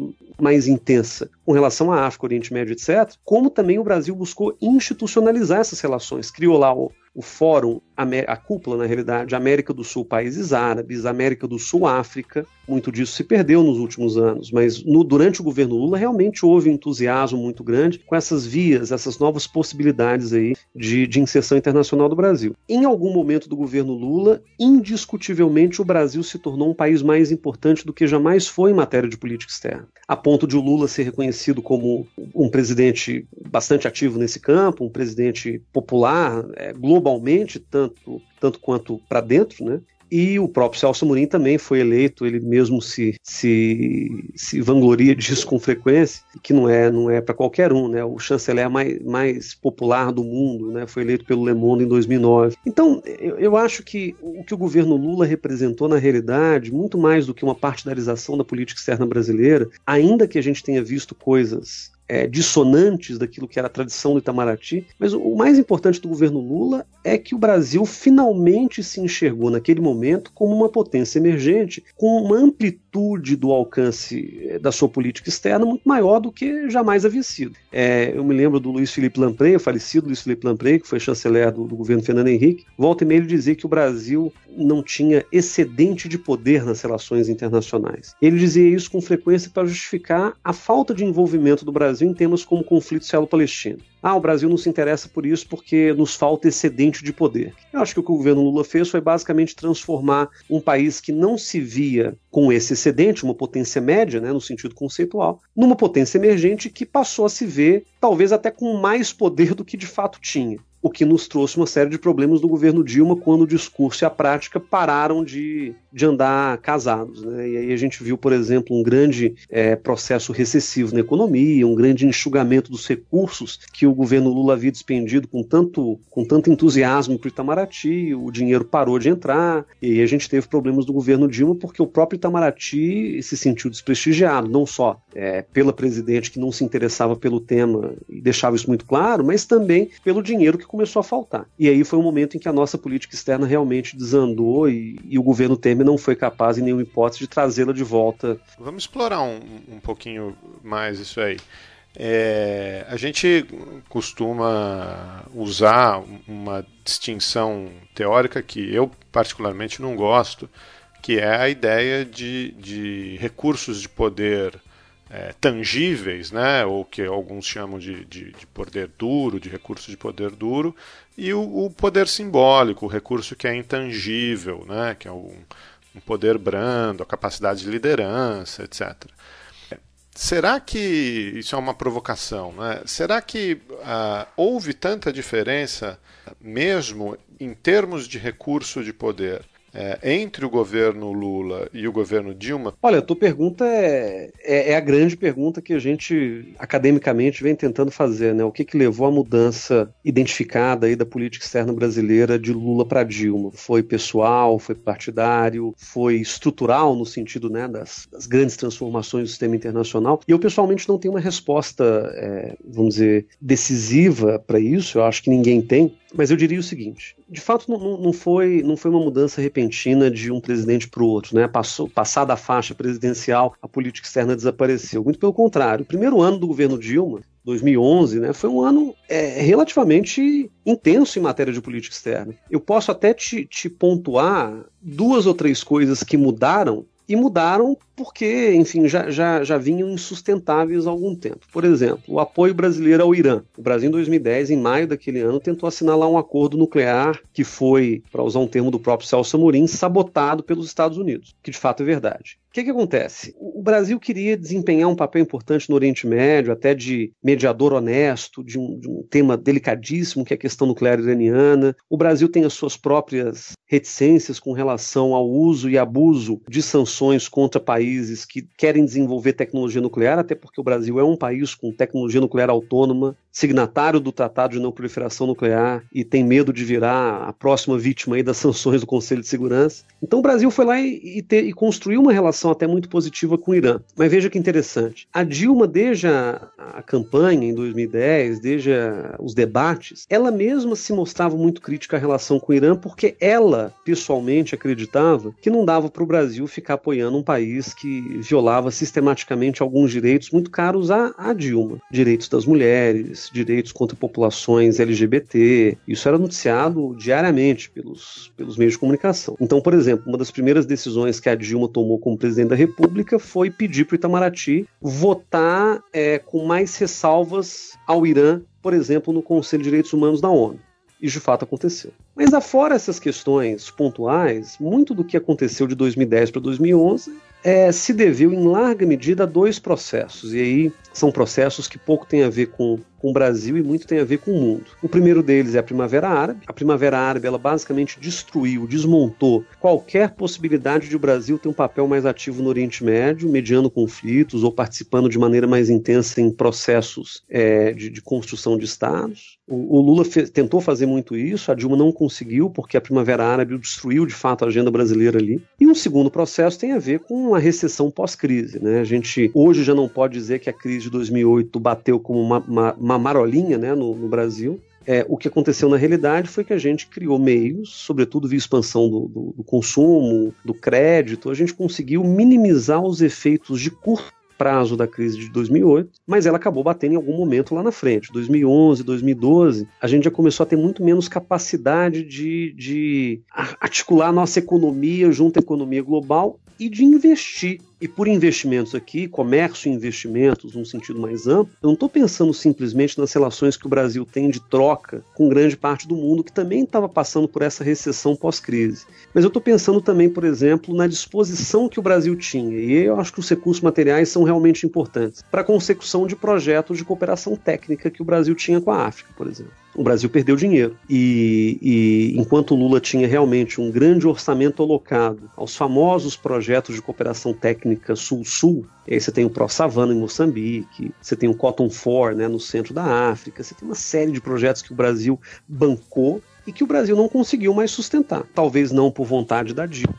mais intensa com relação à África, Oriente Médio, etc., como também o Brasil buscou institucionalizar essas relações. Criou lá o, o Fórum, a cúpula, na realidade, América do Sul, países árabes, América do Sul, África. Muito disso se perdeu nos últimos anos, mas no, durante o governo Lula realmente houve entusiasmo muito grande com essas vias, essas novas possibilidades aí de, de inserção internacional do Brasil. Em algum momento do governo Lula, indiscutivelmente o Brasil se tornou um país mais importante do que jamais foi em matéria de política externa, a ponto de o Lula ser reconhecido como um presidente bastante ativo nesse campo, um presidente popular, é, globalmente, tanto, tanto quanto para dentro, né? E o próprio Celso Amorim também foi eleito, ele mesmo se, se, se vangloria disso com frequência, que não é não é para qualquer um, né? O chanceler mais, mais popular do mundo, né? Foi eleito pelo Le Monde em 2009. Então, eu, eu acho que o que o governo Lula representou na realidade, muito mais do que uma partidarização da política externa brasileira, ainda que a gente tenha visto coisas é, dissonantes daquilo que era a tradição do Itamaraty, mas o mais importante do governo Lula é que o Brasil finalmente se enxergou naquele momento como uma potência emergente, com uma amplitude do alcance é, da sua política externa muito maior do que jamais havia sido. É, eu me lembro do Luiz Felipe Lamprey, o falecido Luiz Felipe Lamprey, que foi chanceler do, do governo Fernando Henrique, volta e meia ele dizia que o Brasil não tinha excedente de poder nas relações internacionais. Ele dizia isso com frequência para justificar a falta de envolvimento do Brasil em temas como o conflito israelo-palestino. Ah, o Brasil não se interessa por isso porque nos falta excedente de poder. Eu acho que o que o governo Lula fez foi basicamente transformar um país que não se via com esse excedente, uma potência média, né, no sentido conceitual, numa potência emergente que passou a se ver talvez até com mais poder do que de fato tinha o que nos trouxe uma série de problemas do governo Dilma quando o discurso e a prática pararam de, de andar casados. Né? E aí a gente viu, por exemplo, um grande é, processo recessivo na economia, um grande enxugamento dos recursos que o governo Lula havia despendido com tanto, com tanto entusiasmo para o Itamaraty, o dinheiro parou de entrar, e aí a gente teve problemas do governo Dilma porque o próprio Itamaraty se sentiu desprestigiado, não só é, pela presidente que não se interessava pelo tema e deixava isso muito claro, mas também pelo dinheiro que começou a faltar. E aí foi um momento em que a nossa política externa realmente desandou e, e o governo Temer não foi capaz, em nenhuma hipótese, de trazê-la de volta. Vamos explorar um, um pouquinho mais isso aí. É, a gente costuma usar uma distinção teórica que eu particularmente não gosto, que é a ideia de, de recursos de poder é, tangíveis, né, ou que alguns chamam de, de, de, poder duro, de recurso de poder duro, e o, o, poder simbólico, o recurso que é intangível, né, que é um, um poder brando, a capacidade de liderança, etc. Será que isso é uma provocação? Né? Será que uh, houve tanta diferença, mesmo em termos de recurso de poder, é, entre o governo Lula e o governo Dilma? Olha, a tua pergunta é, é, é, a grande pergunta que a gente academicamente vem tentando fazer, né? O que, que levou à mudança identificada aí da política externa brasileira de Lula para Dilma? Foi pessoal, foi partidário, foi estrutural no sentido né, das, das grandes transformações do sistema internacional? E eu pessoalmente não tenho uma resposta, é, vamos dizer, decisiva para isso. Eu acho que ninguém tem. Mas eu diria o seguinte: de fato, não, não, foi, não foi uma mudança repentina de um presidente para o outro, né? Passou, passada a faixa presidencial, a política externa desapareceu. Muito pelo contrário. O primeiro ano do governo Dilma, 2011, né, foi um ano é, relativamente intenso em matéria de política externa. Eu posso até te, te pontuar duas ou três coisas que mudaram e mudaram porque, enfim, já, já, já vinham insustentáveis há algum tempo. Por exemplo, o apoio brasileiro ao Irã. O Brasil, em 2010, em maio daquele ano, tentou assinalar um acordo nuclear que foi, para usar um termo do próprio Celso Amorim, sabotado pelos Estados Unidos, que de fato é verdade. O que, que acontece? O Brasil queria desempenhar um papel importante no Oriente Médio, até de mediador honesto, de um, de um, tema delicadíssimo, que é a questão nuclear iraniana. O Brasil tem as suas próprias reticências com relação ao uso e abuso de sanções contra países que querem desenvolver tecnologia nuclear, até porque o Brasil é um país com tecnologia nuclear autônoma, signatário do Tratado de Não Proliferação Nuclear e tem medo de virar a próxima vítima das sanções do Conselho de Segurança. Então o Brasil foi lá e, e, ter, e construiu uma relação até muito positiva com o Irã. Mas veja que interessante. A Dilma, desde a, a campanha em 2010, desde a, os debates, ela mesma se mostrava muito crítica à relação com o Irã porque ela, pessoalmente, acreditava que não dava para o Brasil ficar apoiando um país que violava sistematicamente alguns direitos muito caros à, à Dilma. Direitos das mulheres, direitos contra populações LGBT. Isso era noticiado diariamente pelos, pelos meios de comunicação. Então, por exemplo, uma das primeiras decisões que a Dilma tomou como presidente da República foi pedir para o Itamaraty votar é, com mais ressalvas ao Irã, por exemplo, no Conselho de Direitos Humanos da ONU. E de fato aconteceu. Mas afora essas questões pontuais, muito do que aconteceu de 2010 para 2011 é, se deveu em larga medida a dois processos. E aí são processos que pouco têm a ver com, com o Brasil e muito tem a ver com o mundo. O primeiro deles é a Primavera Árabe. A Primavera Árabe ela basicamente destruiu, desmontou qualquer possibilidade de o Brasil ter um papel mais ativo no Oriente Médio, mediando conflitos ou participando de maneira mais intensa em processos é, de, de, construção de estados. O, o Lula fez, tentou fazer muito isso, a Dilma não conseguiu, porque a Primavera Árabe destruiu de fato a agenda brasileira ali. E um segundo processo tem a ver com a recessão pós-crise. Né? A gente hoje já não pode dizer que a crise crise de 2008 bateu como uma, uma, uma marolinha né, no, no Brasil. É, o que aconteceu na realidade foi que a gente criou meios, sobretudo via expansão do, do, do consumo, do crédito, a gente conseguiu minimizar os efeitos de curto prazo da crise de 2008, mas ela acabou batendo em algum momento lá na frente. 2011, 2012, a gente já começou a ter muito menos capacidade de, de articular nossa economia junto à economia global e de investir e por investimentos aqui, comércio e investimentos num sentido mais amplo, eu não estou pensando simplesmente nas relações que o Brasil tem de troca com grande parte do mundo que também estava passando por essa recessão pós-crise. Mas eu estou pensando também, por exemplo, na disposição que o Brasil tinha, e eu acho que os recursos materiais são realmente importantes, para a consecução de projetos de cooperação técnica que o Brasil tinha com a África, por exemplo o Brasil perdeu dinheiro. E, e, enquanto Lula tinha realmente um grande orçamento alocado aos famosos projetos de cooperação técnica técnica sul-sul. Aí você tem o Pro Savana em Moçambique, você tem o Cotton 4 né, no centro da África, você tem uma série de projetos que o Brasil bancou e que o Brasil não conseguiu mais sustentar. Talvez não por vontade da Dilma,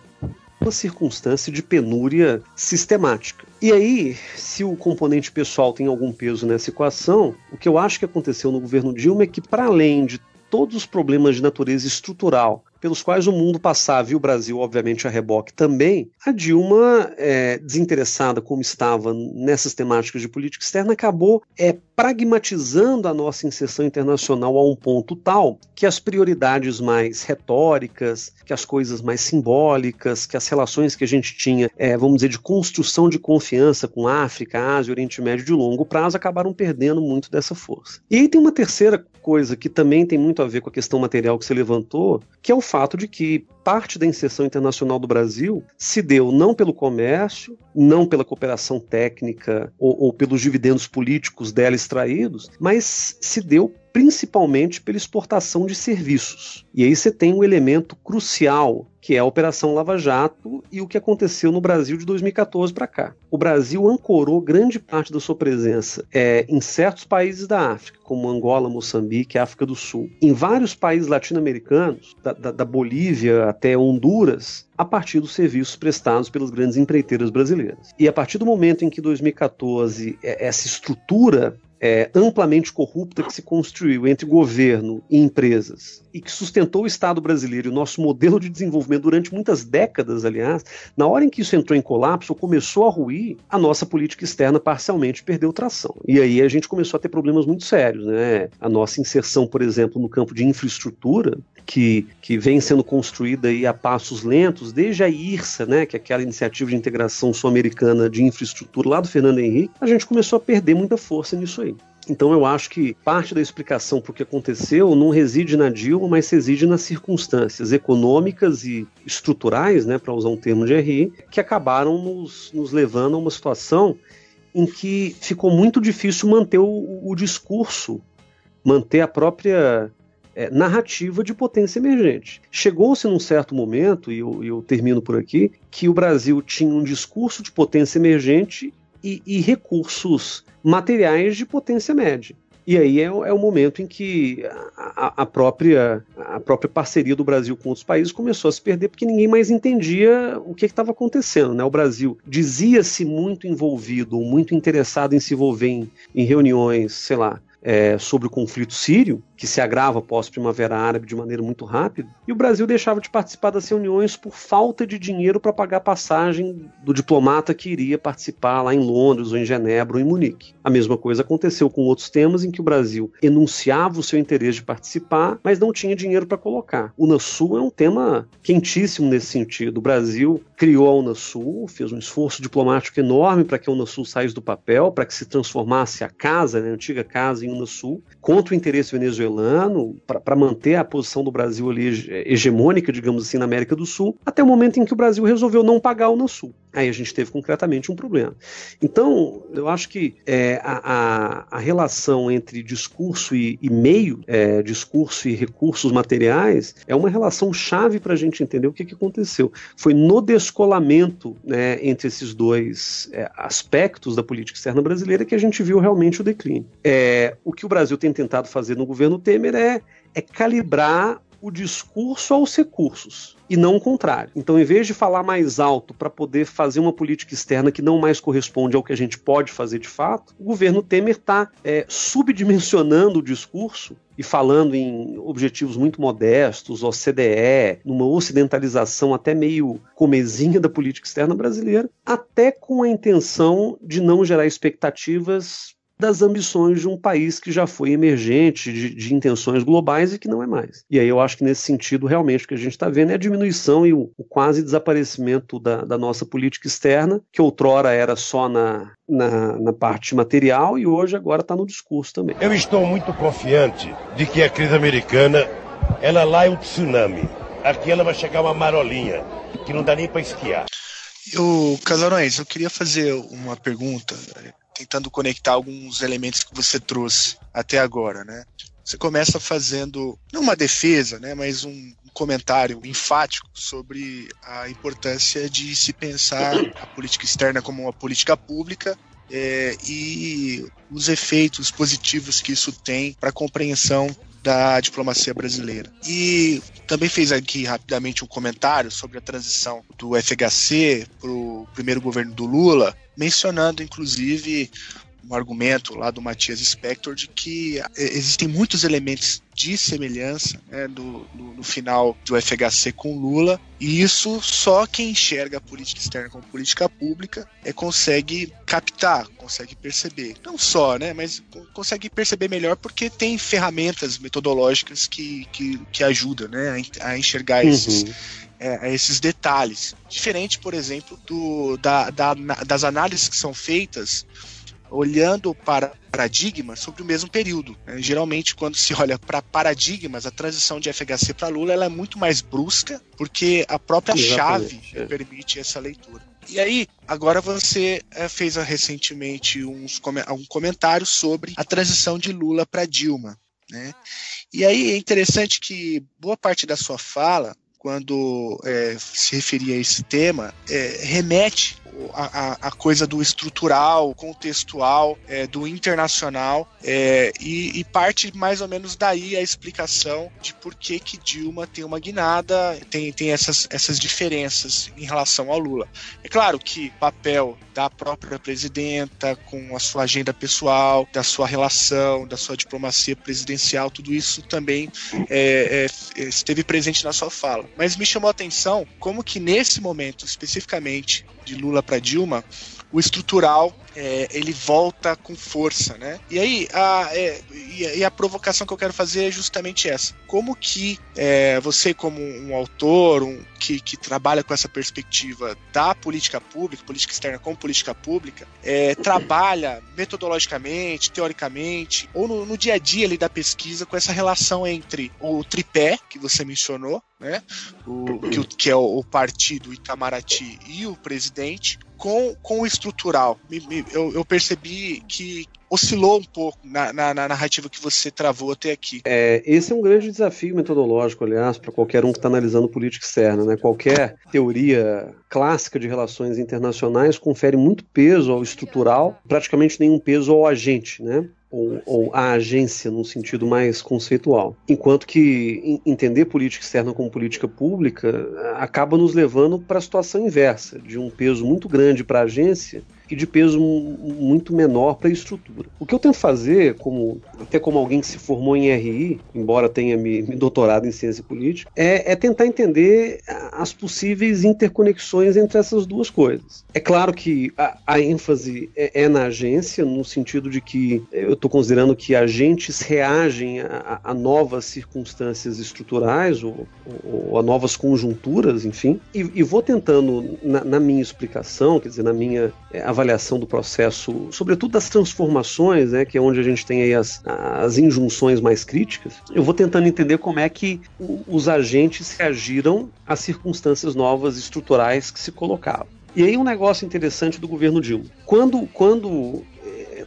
uma circunstância de penúria sistemática. E aí, se o componente pessoal tem algum peso nessa equação, o que eu acho que aconteceu no governo Dilma é que, para além de todos os problemas de natureza estrutural pelos quais o mundo passava, e o Brasil, obviamente, a reboque também, a Dilma, é, desinteressada como estava nessas temáticas de política externa, acabou é, pragmatizando a nossa inserção internacional a um ponto tal que as prioridades mais retóricas, que as coisas mais simbólicas, que as relações que a gente tinha, é, vamos dizer, de construção de confiança com África, Ásia, Oriente Médio de longo prazo, acabaram perdendo muito dessa força. E aí tem uma terceira coisa que também tem muito a ver com a questão material que você levantou, que é o fato de que parte da inserção internacional do Brasil se deu não pelo comércio, não pela cooperação técnica ou, ou pelos dividendos políticos dela extraídos, mas se deu principalmente pela exportação de serviços. E aí você tem um elemento crucial, que é a Operação Lava Jato e o que aconteceu no Brasil de 2014 para cá. O Brasil ancorou grande parte da sua presença é, em certos países da África, como Angola, Moçambique, África do Sul, em vários países latino-americanos, da, da, da Bolívia até Honduras, a partir dos serviços prestados pelas grandes empreiteiras brasileiras. E a partir do momento em que 2014 é, essa estrutura é, amplamente corrupta que se construiu entre governo e empresas e que sustentou o Estado brasileiro e o nosso modelo de desenvolvimento durante muitas décadas, aliás, na hora em que isso entrou em colapso, começou a ruir, a nossa política externa parcialmente perdeu tração. E aí a gente começou a ter problemas muito sérios. Né? A nossa inserção, por exemplo, no campo de infraestrutura, que, que vem sendo construída aí a passos lentos, desde a IRSA, né, que é aquela iniciativa de integração sul-americana de infraestrutura lá do Fernando Henrique, a gente começou a perder muita força nisso aí. Então eu acho que parte da explicação para o que aconteceu não reside na Dilma, mas reside nas circunstâncias econômicas e estruturais, né, para usar um termo de RI, que acabaram nos, nos levando a uma situação em que ficou muito difícil manter o, o discurso, manter a própria é, narrativa de potência emergente. Chegou-se num certo momento, e eu, eu, termino por aqui, que o Brasil tinha um discurso de potência emergente e, e recursos materiais de potência média. E aí é, é, o momento em que a, a, própria, a própria parceria do Brasil com outros países começou a se perder porque ninguém mais entendia o que estava acontecendo. Né? O Brasil dizia-se muito envolvido muito interessado em se envolver em, em reuniões, sei lá, é, sobre o conflito sírio, que se agrava após a Primavera Árabe de maneira muito rápida, e o Brasil deixava de participar das reuniões por falta de dinheiro para pagar a passagem do diplomata que iria participar lá em Londres, ou em Genebra, ou em Munique. A mesma coisa aconteceu com outros temas em que o Brasil enunciava o seu interesse de participar, mas não tinha dinheiro para colocar. O Unasul é um tema quentíssimo nesse sentido. O Brasil criou a Unasul, fez um esforço diplomático enorme para que a Unasul saísse do papel, para que se transformasse a casa, né, a antiga casa, em Unasul, contra o interesse venezuelano, para manter a posição do Brasil ali hegemônica, digamos assim, na América do Sul, até o momento em que o Brasil resolveu não pagar a Unasul. Aí a gente teve concretamente um problema. Então, eu acho que é, a, a, a, relação entre discurso e, e meio, é, discurso e recursos materiais, é uma relação chave para a gente entender o que, que aconteceu. Foi no descolamento né, entre esses dois é, aspectos da política externa brasileira que a gente viu realmente o declínio. É, o que o Brasil tem tentado fazer no governo Temer é, é calibrar o discurso aos recursos e não o contrário. Então, em vez de falar mais alto para poder fazer uma política externa que não mais corresponde ao que a gente pode fazer de fato, o governo Temer está é, subdimensionando o discurso e falando em objetivos muito modestos, OCDE, numa ocidentalização até meio comezinha da política externa brasileira, até com a intenção de não gerar expectativas das ambições de um país que já foi emergente, de, de, intenções globais e que não é mais. E aí eu acho que nesse sentido, realmente, o que a gente está vendo é a diminuição e o, o quase desaparecimento da, da, nossa política externa, que outrora era só na, na, na parte material e hoje agora está no discurso também. Eu estou muito confiante de que a crise americana, ela lá é um tsunami. Aqui ela vai chegar uma marolinha, que não dá nem para esquiar. Eu, Casarões, eu queria fazer uma pergunta tentando conectar alguns elementos que você trouxe até agora, né? Você começa fazendo não uma defesa, né, mas um comentário enfático sobre a importância de se pensar a política externa como uma política pública é, e os efeitos positivos que isso tem para a compreensão da diplomacia brasileira. E também fez aqui rapidamente um comentário sobre a transição do FHC para o primeiro governo do Lula, mencionando inclusive um argumento lá do Matias Spector de que é, existem muitos elementos de semelhança né, do, do, no final do FHC com Lula, e isso só quem enxerga a política externa como política pública é, consegue captar, consegue perceber. Não só, né, mas consegue perceber melhor porque tem ferramentas metodológicas que, que, que ajudam né, a, enxergar uhum. Esses, é, esses detalhes. Diferente, por exemplo, do, da, da, das análises que são feitas olhando para paradigmas sobre o mesmo período. Né? Geralmente, quando se olha para paradigmas, a transição de FHC para Lula ela é muito mais brusca, porque a própria Exatamente, chave é. permite essa leitura. E aí, agora você é, fez recentemente uns, um comentário sobre a transição de Lula para Dilma. Né? E aí é interessante que boa parte da sua fala, quando é, se referia a esse tema, é, remete a, a, coisa do estrutural, contextual, é, do internacional, é, e, e, parte mais ou menos daí a explicação de por que, que Dilma tem uma guinada, tem, tem essas, essas diferenças em relação ao Lula. É claro que papel da própria presidenta com a sua agenda pessoal, da sua relação, da sua diplomacia presidencial, tudo isso também é, é, esteve presente na sua fala. Mas me chamou a atenção como que nesse momento, especificamente de Lula para Dilma, o estrutural é, ele volta com força, né? E aí a, é, e a provocação que eu quero fazer é justamente essa: como que é, você, como um autor, um, que, que, trabalha com essa perspectiva da política pública, política externa com política pública, é, trabalha metodologicamente, teoricamente, ou no, no dia a dia ali da pesquisa com essa relação entre o tripé que você mencionou, né? O, que, que é o, o partido Itamaraty e o presidente, com, com o estrutural. Eu, eu percebi que oscilou um pouco na, na, na, narrativa que você travou até aqui. É, esse é um grande desafio metodológico, aliás, para qualquer um que está analisando política externa. Né? Qualquer teoria clássica de relações internacionais confere muito peso ao estrutural, praticamente nenhum peso ao agente. Né? Ou, ou a agência num sentido mais conceitual. Enquanto que entender política externa como política pública acaba nos levando para a situação inversa, de um peso muito grande para a agência e de peso muito menor para a estrutura. O que eu tento fazer, como até como alguém que se formou em RI, embora tenha me, me doutorado em ciência política, é, é, tentar entender as possíveis interconexões entre essas duas coisas. É claro que a, a ênfase é, é, na agência, no sentido de que eu estou considerando que agentes reagem a, a novas circunstâncias estruturais ou, ou, a novas conjunturas, enfim, e, e vou tentando, na, na, minha explicação, quer dizer, na minha é, avaliação do processo, sobretudo das transformações, né, que é onde a gente tem aí as, as injunções mais críticas, eu vou tentando entender como é que os agentes reagiram às circunstâncias novas estruturais que se colocavam. E aí um negócio interessante do governo Dilma. Quando, quando eh,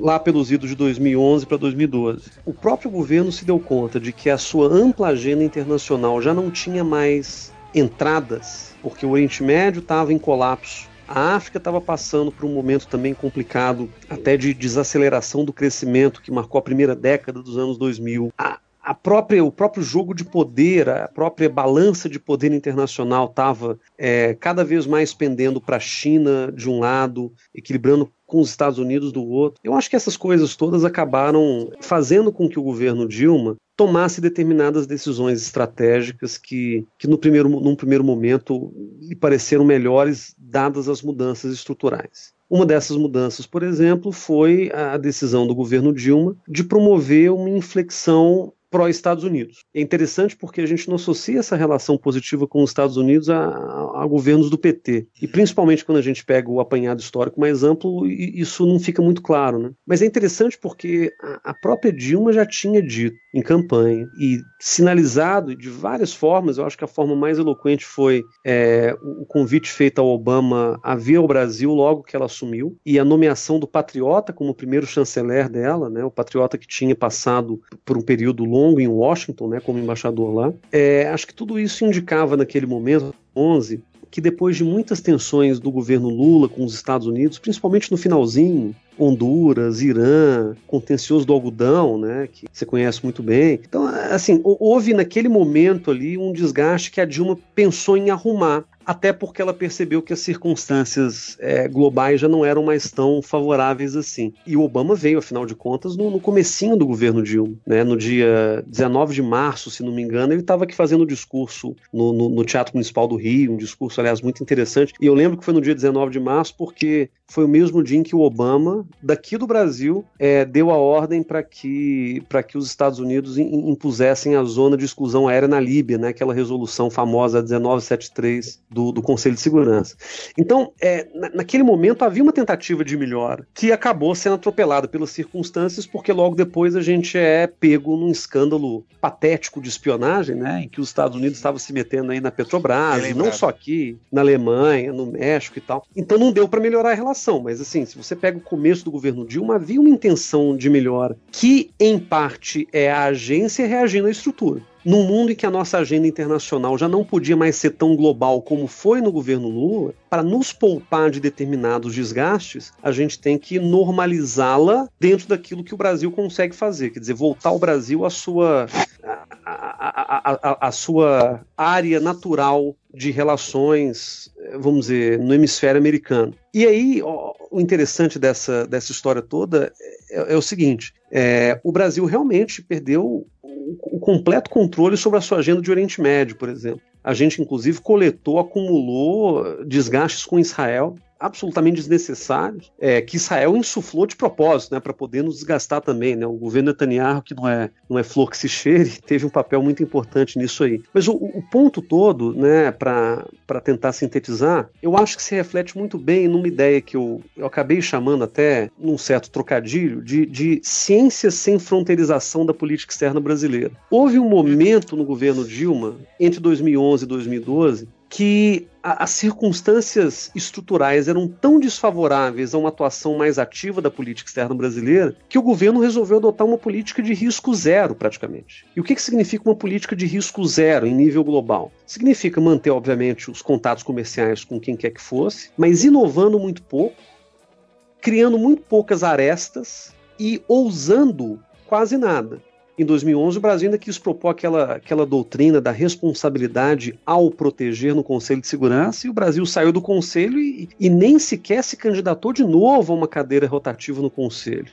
lá pelos idos de 2011 para 2012, o próprio governo se deu conta de que a sua ampla agenda internacional já não tinha mais entradas, porque o Oriente Médio estava em colapso, a África estava passando por um momento também complicado, até de desaceleração do crescimento que marcou a primeira década dos anos 2000. A, a própria, o próprio jogo de poder, a própria balança de poder internacional estava é, cada vez mais pendendo para a China de um lado, equilibrando com os Estados Unidos do outro. Eu acho que essas coisas todas acabaram fazendo com que o governo Dilma tomasse determinadas decisões estratégicas que, que no primeiro, num primeiro momento lhe pareceram melhores dadas as mudanças estruturais. Uma dessas mudanças, por exemplo, foi a decisão do governo Dilma de promover uma inflexão pró-Estados Unidos. É interessante porque a gente não associa essa relação positiva com os Estados Unidos a, a, governos do PT. E principalmente quando a gente pega o apanhado histórico mais amplo, isso não fica muito claro. Né? Mas é interessante porque a, própria Dilma já tinha dito em campanha e sinalizado de várias formas, eu acho que a forma mais eloquente foi é, o convite feito ao Obama a vir ao Brasil logo que ela assumiu e a nomeação do Patriota como primeiro chanceler dela, né, o Patriota que tinha passado por um período longo longo em Washington, né, como embaixador lá. É, acho que tudo isso indicava naquele momento, 11, que depois de muitas tensões do governo Lula com os Estados Unidos, principalmente no finalzinho, Honduras, Irã, contencioso do algodão, né, que você conhece muito bem. Então, assim, houve naquele momento ali um desgaste que a Dilma pensou em arrumar. Até porque ela percebeu que as circunstâncias é, globais já não eram mais tão favoráveis assim. E o Obama veio, afinal de contas, no, no comecinho do governo Dilma, né? No dia 19 de março, se não me engano, ele estava aqui fazendo um discurso no, no, no Teatro Municipal do Rio, um discurso, aliás, muito interessante. E eu lembro que foi no dia 19 de março, porque foi o mesmo dia em que o Obama, daqui do Brasil, é, deu a ordem para que, que os Estados Unidos impusessem a zona de exclusão aérea na Líbia, né, aquela resolução famosa 1973 do, do Conselho de Segurança. Então, é, na, naquele momento havia uma tentativa de melhora que acabou sendo atropelada pelas circunstâncias, porque logo depois a gente é pego num escândalo patético de espionagem, né, em que os Estados Unidos estavam se metendo aí na Petrobras, é não só aqui, na Alemanha, no México e tal. Então não deu para melhorar a relação mas assim, se você pega o começo do governo Dilma, havia uma intenção de melhora, que em parte é a agência reagindo à estrutura. Num mundo em que a nossa agenda internacional já não podia mais ser tão global como foi no governo Lula, para nos poupar de determinados desgastes, a gente tem que normalizá-la dentro daquilo que o Brasil consegue fazer, quer dizer, voltar o Brasil à sua, à, à, à, sua área natural de relações, vamos dizer, no hemisfério americano. E aí, ó, o interessante dessa, dessa história toda é, é o seguinte: é, o Brasil realmente perdeu o, completo controle sobre a sua agenda de Oriente Médio, por exemplo. A gente, inclusive, coletou, acumulou desgastes com Israel absolutamente desnecessários, é, que Israel insuflou de propósito, né, para poder nos desgastar também, né? O governo Netanyahu, que não é, não é flor que se cheire, teve um papel muito importante nisso aí. Mas o, o ponto todo, né, para tentar sintetizar, eu acho que se reflete muito bem numa ideia que eu, eu acabei chamando até, num certo trocadilho, de, de ciência sem fronteirização da política externa brasileira. Houve um momento no governo Dilma, entre 2011 e 2012, que as circunstâncias estruturais eram tão desfavoráveis a uma atuação mais ativa da política externa brasileira que o governo resolveu adotar uma política de risco zero, praticamente. E o que, que significa uma política de risco zero em nível global? Significa manter, obviamente, os contatos comerciais com quem quer que fosse, mas inovando muito pouco, criando muito poucas arestas e ousando quase nada. Em 2011, o Brasil ainda quis propor aquela, aquela doutrina da responsabilidade ao proteger no Conselho de Segurança, e o Brasil saiu do Conselho e, e nem sequer se candidatou de novo a uma cadeira rotativa no Conselho.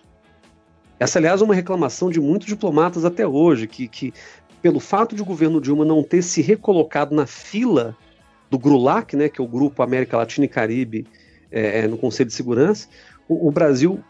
Essa, aliás, é uma reclamação de muitos diplomatas até hoje, que, que pelo fato de o governo Dilma não ter se recolocado na fila do GRULAC, né, que é o Grupo América Latina e Caribe, é, no Conselho de Segurança, o, o Brasil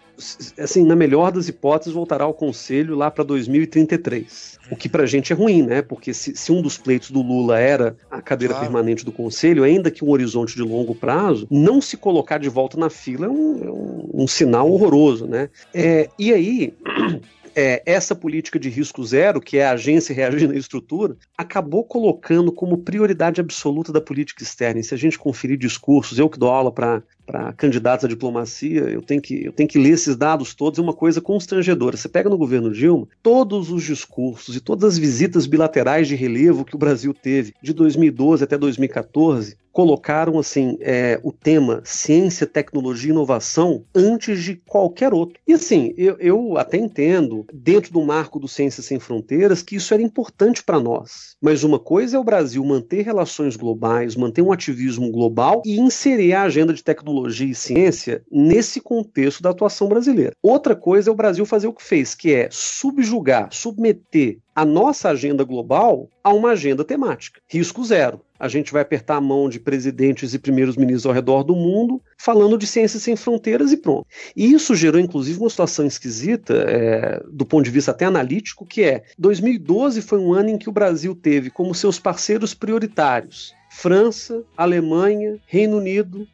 assim, na melhor das hipóteses, voltará ao Conselho lá para 2033. O que para a gente é ruim, né? Porque se, se, um dos pleitos do Lula era a cadeira claro. permanente do Conselho, ainda que um horizonte de longo prazo, não se colocar de volta na fila é um, é um, um sinal horroroso, né? É, e aí. é, essa política de risco zero, que é a agência reagindo à estrutura, acabou colocando como prioridade absoluta da política externa. E se a gente conferir discursos, eu que dou aula para para candidatos à diplomacia, eu tenho, que, eu tenho que ler esses dados todos, é uma coisa constrangedora. Você pega no governo Dilma, todos os discursos e todas as visitas bilaterais de relevo que o Brasil teve de 2012 até 2014 colocaram assim é, o tema ciência, tecnologia e inovação antes de qualquer outro. E assim, eu, eu até entendo, dentro do marco do Ciências Sem Fronteiras, que isso era importante para nós. Mas uma coisa é o Brasil manter relações globais, manter um ativismo global e inserir a agenda de tecnologia e ciência nesse contexto da atuação brasileira. Outra coisa é o Brasil fazer o que fez, que é subjugar, submeter a nossa agenda global a uma agenda temática. Risco zero. A gente vai apertar a mão de presidentes e primeiros ministros ao redor do mundo, falando de ciências sem fronteiras e pronto. E isso gerou, inclusive, uma situação esquisita, é, do ponto de vista até analítico, que é 2012 foi um ano em que o Brasil teve como seus parceiros prioritários França, Alemanha, Reino Unido,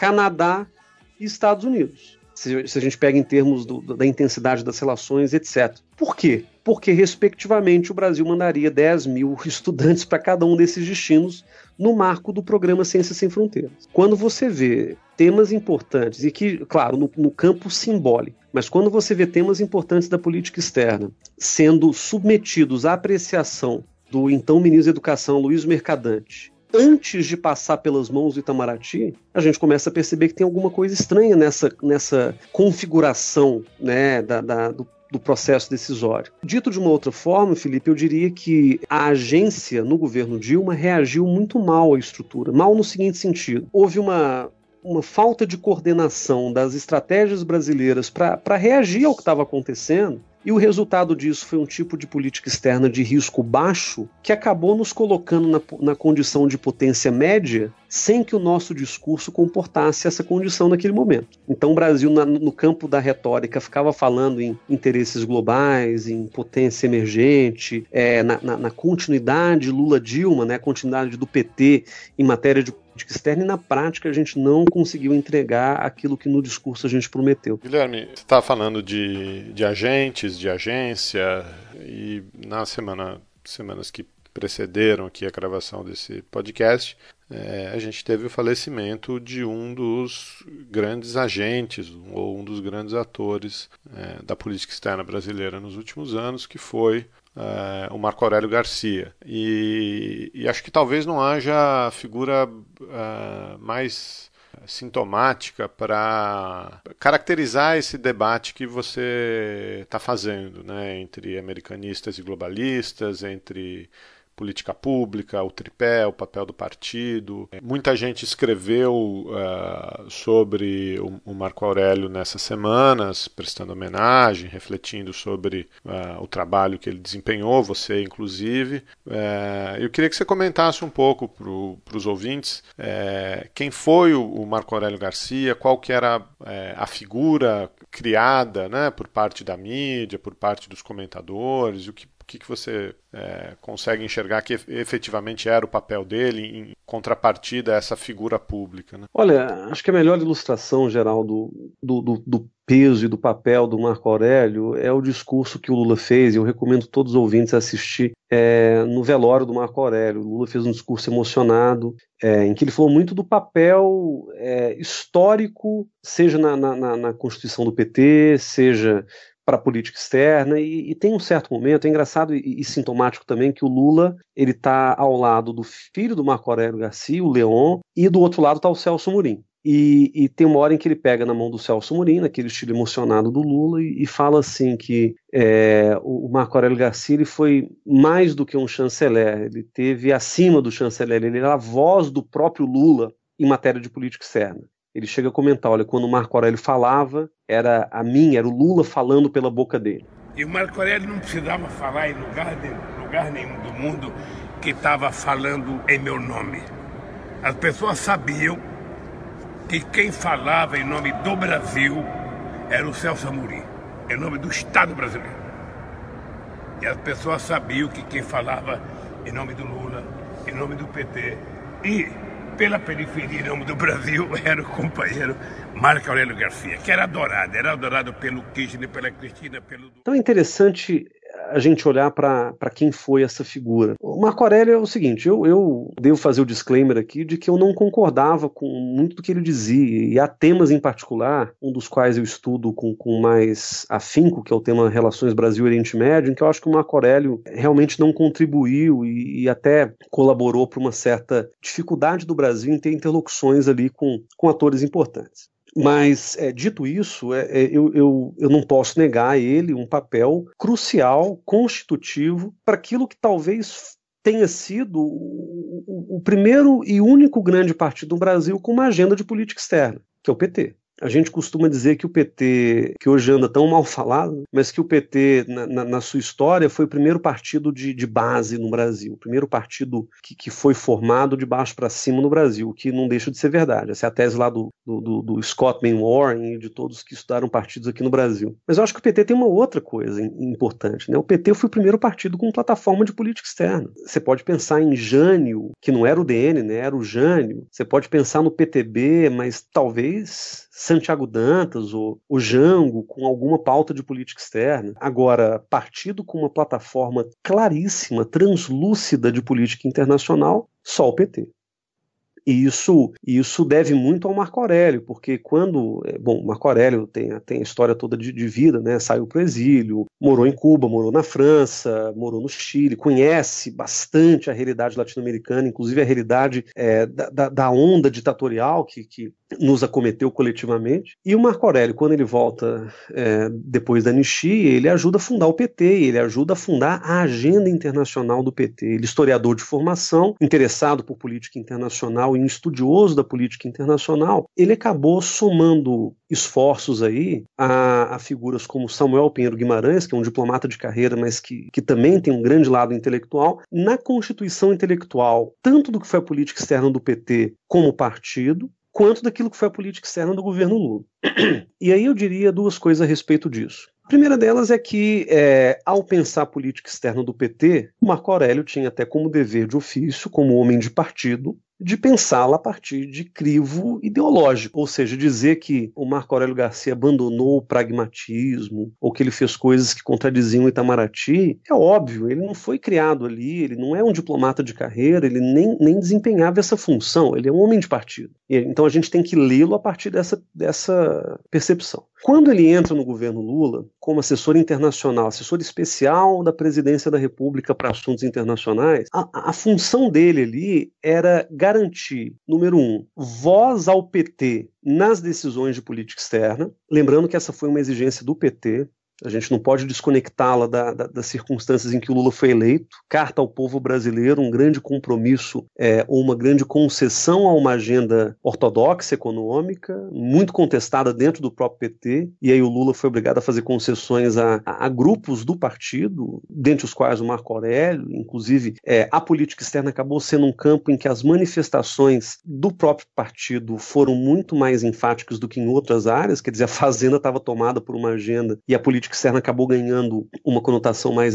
Canadá e Estados Unidos. Se, se a gente pega em termos do, da intensidade das relações, etc. Por quê? Porque, respectivamente, o Brasil mandaria 10 mil estudantes para cada um desses destinos no marco do programa Ciências Sem Fronteiras. Quando você vê temas importantes, e que, claro, no, no campo simbólico, mas quando você vê temas importantes da política externa sendo submetidos à apreciação do então ministro da Educação, Luiz Mercadante, antes de passar pelas mãos do Itamaraty, a gente começa a perceber que tem alguma coisa estranha nessa, nessa configuração né, da, da, do do processo decisório. Dito de uma outra forma, Felipe, eu diria que a agência no governo Dilma reagiu muito mal à estrutura. Mal no seguinte sentido: houve uma, uma falta de coordenação das estratégias brasileiras para reagir ao que estava acontecendo e o resultado disso foi um tipo de política externa de risco baixo que acabou nos colocando na, na condição de potência média sem que o nosso discurso comportasse essa condição naquele momento. Então o Brasil, na, no campo da retórica, ficava falando em interesses globais, em potência emergente, é, na, na, na continuidade Lula-Dilma, né, continuidade do PT em matéria de política externa e na prática a gente não conseguiu entregar aquilo que no discurso a gente prometeu. Guilherme, você está falando de, de agentes, de agência, e na semana, semanas que precederam aqui a gravação desse podcast, é, a gente teve o falecimento de um dos grandes agentes ou um dos grandes atores é, da política externa brasileira nos últimos anos, que foi uh, o Marco Aurélio Garcia. E, e, acho que talvez não haja figura uh, mais sintomática para caracterizar esse debate que você está fazendo né, entre americanistas e globalistas, entre política pública, o tripé, o papel do partido. Muita gente escreveu uh, sobre o, o, Marco Aurélio nessas semanas, prestando homenagem, refletindo sobre uh, o trabalho que ele desempenhou, você inclusive. Uh, eu queria que você comentasse um pouco para os ouvintes quem foi o, o, Marco Aurélio Garcia, qual que era a figura criada né, por parte da mídia, por parte dos comentadores, o que que, que você é, consegue enxergar que efetivamente era o papel dele em contrapartida a essa figura pública? Né? Olha, acho que a melhor ilustração geral do, do, do, do peso e do papel do Marco Aurélio é o discurso que o Lula fez, e eu recomendo todos os ouvintes assistir é, no velório do Marco Aurélio. O Lula fez um discurso emocionado, é, em que ele falou muito do papel é, histórico, seja na, na, na Constituição do PT, seja para a política externa e, e, tem um certo momento, é engraçado e, e sintomático também que o Lula ele está ao lado do filho do Marco Aurélio Garcia, o Leon, e do outro lado está o Celso Murim. E, e, tem uma hora em que ele pega na mão do Celso Murim, naquele estilo emocionado do Lula, e, e fala assim que é, o Marco Aurélio Garcia ele foi mais do que um chanceler, ele teve acima do chanceler, ele era a voz do próprio Lula em matéria de política externa ele chega a comentar: olha, quando o Marco Aurélio falava, era a mim, era o Lula falando pela boca dele. E o Marco Aurélio não precisava falar em lugar, de, lugar nenhum do mundo que estava falando em meu nome. As pessoas sabiam que quem falava em nome do Brasil era o Celso Amorim, em nome do Estado brasileiro. E as pessoas sabiam que quem falava em nome do Lula, em nome do PT e pela periferia do Brasil era o companheiro Marco Aurélio Garcia, que era adorado, era adorado pelo Kirchner, pela Cristina, pelo. Então é interessante a gente olhar para quem foi essa figura. O Marco Aurélio é o seguinte: eu, eu devo fazer o disclaimer aqui de que eu não concordava com muito do que ele dizia, e há temas em particular, um dos quais eu estudo com, com mais afinco, que é o tema Relações Brasil-Oriente Médio, em que eu acho que o Marco Aurélio realmente não contribuiu e, e até colaborou para uma certa dificuldade do Brasil em ter interlocuções ali com, com atores importantes. Mas, é, dito isso, é, é, eu, eu, eu não posso negar a ele um papel crucial, constitutivo, para aquilo que talvez tenha sido o, o, o primeiro e único grande partido no Brasil com uma agenda de política externa, que é o PT. A gente costuma dizer que o PT, que hoje anda tão mal falado, mas que o PT, na, na, na sua história, foi o primeiro partido de, de base no Brasil, o primeiro partido que, que foi formado de baixo para cima no Brasil, que não deixa de ser verdade. Essa é a tese lá do, do, do Scott Warren e de todos que estudaram partidos aqui no Brasil. Mas eu acho que o PT tem uma outra coisa importante. Né? O PT foi o primeiro partido com plataforma de política externa. Você pode pensar em Jânio, que não era o DN, né? era o Jânio. Você pode pensar no PTB, mas talvez Santiago Dantas ou o Jango com alguma pauta de política externa. Agora, partido com uma plataforma claríssima, translúcida de política internacional, só o PT. E isso, isso deve muito ao Marco Aurélio, porque quando. é, Bom, Marco Aurélio tem, tem a história toda de, de vida, né? Saiu para o exílio, morou em Cuba, morou na França, morou no Chile, conhece bastante a realidade latino-americana, inclusive a realidade é, da, da- da onda ditatorial que, que nos acometeu coletivamente. E o Marco Aurélio, quando ele volta é, depois da anistia, ele ajuda a fundar o PT, ele ajuda a fundar a agenda internacional do PT. Ele é historiador de formação, interessado por política internacional e um estudioso da política internacional, ele acabou somando esforços aí a, a figuras como Samuel Pinheiro Guimarães, que é um diplomata de carreira, mas que, que também tem um grande lado intelectual, na constituição intelectual, tanto do que foi a política externa do PT como partido, quanto daquilo que foi a política externa do governo Lula. E aí eu diria duas coisas a respeito disso. A primeira delas é que, é, ao pensar a política externa do PT, Marco Aurélio tinha até como dever de ofício, como homem de partido, de pensá-la a partir de crivo ideológico, ou seja, dizer que o Marco Aurélio Garcia abandonou o pragmatismo ou que ele fez coisas que contradiziam Itamaraty, é óbvio, ele não foi criado ali, ele não é um diplomata de carreira, ele nem, nem desempenhava essa função, ele é um homem de partido. Então a gente tem que lê-lo a partir dessa, dessa percepção. Quando ele entra no governo Lula, como assessor internacional, assessor especial da presidência da República para assuntos internacionais, a, a função dele ali era garantir, número um, voz ao PT nas decisões de política externa. Lembrando que essa foi uma exigência do PT, a gente não pode desconectá-la da, da, das circunstâncias em que o Lula foi eleito. Carta ao povo brasileiro, um grande compromisso é, ou uma grande concessão a uma agenda ortodoxa econômica, muito contestada dentro do próprio PT. E aí o Lula foi obrigado a fazer concessões a, a, a grupos do partido, dentre os quais o Marco Aurélio. Inclusive, é, a política externa acabou sendo um campo em que as manifestações do próprio partido foram muito mais enfáticas do que em outras áreas. Quer dizer, a Fazenda estava tomada por uma agenda e a política externa acabou ganhando uma conotação mais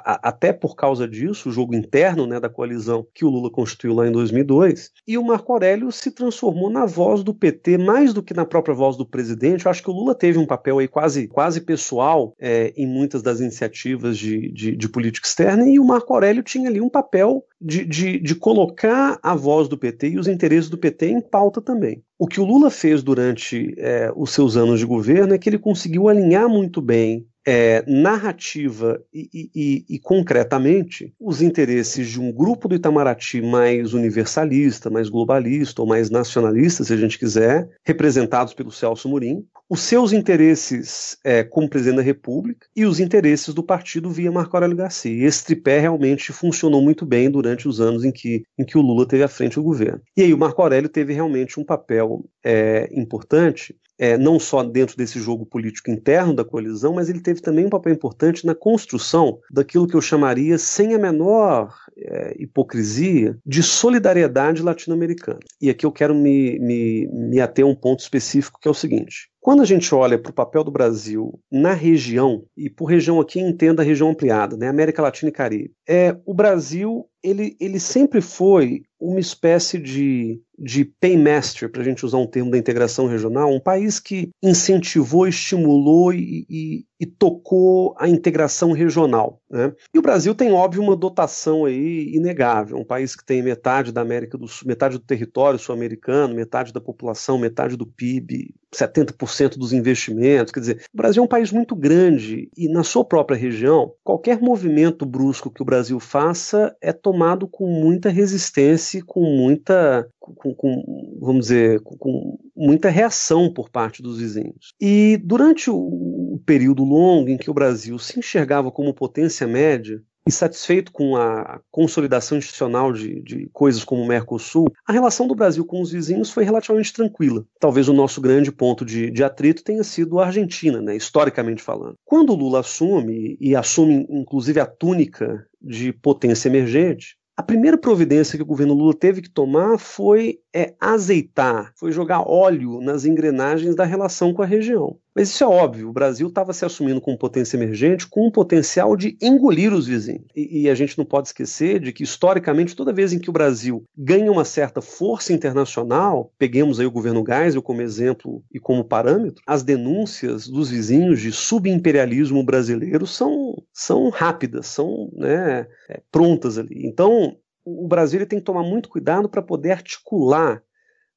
até por causa disso, o jogo interno né, da coalizão que o Lula constituiu lá em 2002. E o Marco Aurélio se transformou na voz do PT mais do que na própria voz do presidente. Eu acho que o Lula teve um papel aí quase, quase pessoal é, em muitas das iniciativas de, de, de, política externa e o Marco Aurélio tinha ali um papel de, de, de colocar a voz do PT e os interesses do PT em pauta também. O que o Lula fez durante é, os seus anos de governo é que ele conseguiu alinhar muito bem é, narrativa e, e, e, concretamente os interesses de um grupo do Itamaraty mais universalista, mais globalista ou mais nacionalista, se a gente quiser, representados pelo Celso Murim, os seus interesses é, como presidente da República e os interesses do partido via Marco Aurélio Garcia. E esse tripé realmente funcionou muito bem durante os anos em que, em que o Lula teve à frente do governo. E aí o Marco Aurélio teve realmente um papel é, importante é, não só dentro desse jogo político interno da coalizão, mas ele teve também um papel importante na construção daquilo que eu chamaria, sem a menor é, hipocrisia, de solidariedade latino-americana. E aqui eu quero me, me, me ater a um ponto específico que é o seguinte. Quando a gente olha para o papel do Brasil na região, e por região aqui entenda a região ampliada, né, América Latina e Caribe, é, o Brasil ele, ele sempre foi uma espécie de, de paymaster, para a gente usar um termo da integração regional, um país que incentivou, estimulou e, e, e tocou a integração regional. Né? E o Brasil tem, óbvio, uma dotação aí inegável, um país que tem metade da América do Sul, metade do território sul-americano, metade da população, metade do PIB, 70% dos investimentos. Quer dizer, o Brasil é um país muito grande e, na sua própria região, qualquer movimento brusco que o Brasil faça é tomado com muita resistência, com muita, com, com, vamos dizer, com, com, muita reação por parte dos vizinhos. E durante o, o período longo em que o Brasil se enxergava como potência média, insatisfeito com a consolidação institucional de, de, coisas como o Mercosul, a relação do Brasil com os vizinhos foi relativamente tranquila. Talvez o nosso grande ponto de, de atrito tenha sido a Argentina, né, historicamente falando. Quando o Lula assume, e assume inclusive a túnica de potência emergente, a primeira providência que o governo Lula teve que tomar foi é, azeitar, foi jogar óleo nas engrenagens da relação com a região. Mas isso é óbvio, o Brasil estava se assumindo como potência emergente com o potencial de engolir os vizinhos. E, e, a gente não pode esquecer de que, historicamente, toda vez em que o Brasil ganha uma certa força internacional, peguemos aí o governo Geisel como exemplo e como parâmetro, as denúncias dos vizinhos de subimperialismo brasileiro são, são rápidas, são né, é, prontas ali. Então, o Brasil tem que tomar muito cuidado para poder articular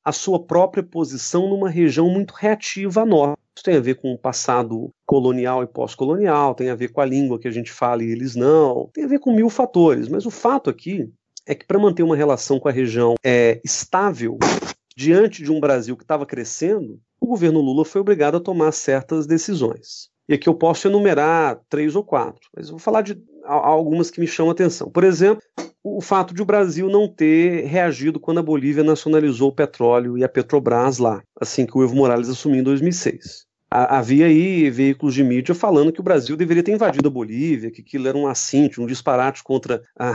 a sua própria posição numa região muito reativa a nós. Isso tem a ver com o passado colonial e pós-colonial, tem a ver com a língua que a gente fala e eles não, tem a ver com mil fatores. Mas o fato aqui é que para manter uma relação com a região é, estável, diante de um Brasil que estava crescendo, o governo Lula foi obrigado a tomar certas decisões. E aqui eu posso enumerar três ou quatro, mas eu vou falar de algumas que me chamam a atenção. Por exemplo, o fato de o Brasil não ter reagido quando a Bolívia nacionalizou o petróleo e a Petrobras lá, assim que o Evo Morales assumiu em 2006 havia aí veículos de mídia falando que o Brasil deveria ter invadido a Bolívia, que aquilo era um assinte, um disparate contra a,